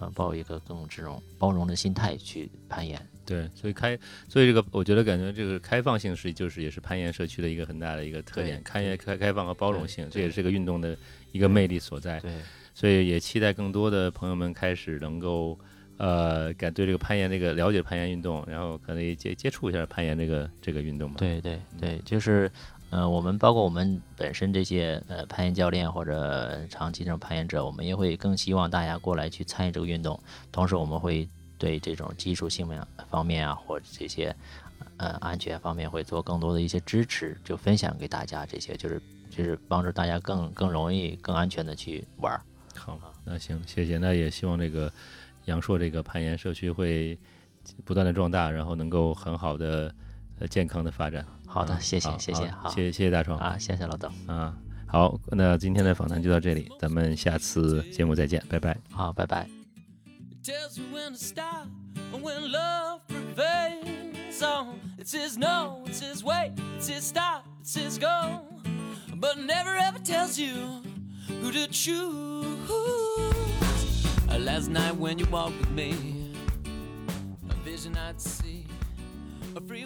呃，抱一个更这种包容的心态去攀岩。对，所以开，所以这个我觉得感觉这个开放性是就是也是攀岩社区的一个很大的一个特点，开岩开开放和包容性，这也是个运动的一个魅力所在。对，所以也期待更多的朋友们开始能够，呃，敢对这个攀岩这个了解攀岩运动，然后可能也接接触一下攀岩这个这个运动吧。对对对，就是。呃，我们包括我们本身这些呃攀岩教练或者长期这种攀岩者，我们也会更希望大家过来去参与这个运动。同时，我们会对这种技术性面方面啊，或者这些呃安全方面会做更多的一些支持，就分享给大家这些，就是就是帮助大家更更容易、更安全的去玩。好，那行，谢谢。那也希望这个阳朔这个攀岩社区会不断的壮大，然后能够很好的健康的发展好的谢谢谢谢好谢谢谢大创啊谢谢老邓啊好那今天的访谈就到这里咱们下次节目再见拜拜好拜拜 it's his no, it's his way it's his it's his go but never ever tells you who to choose last night when you walked with me vision i'd see a free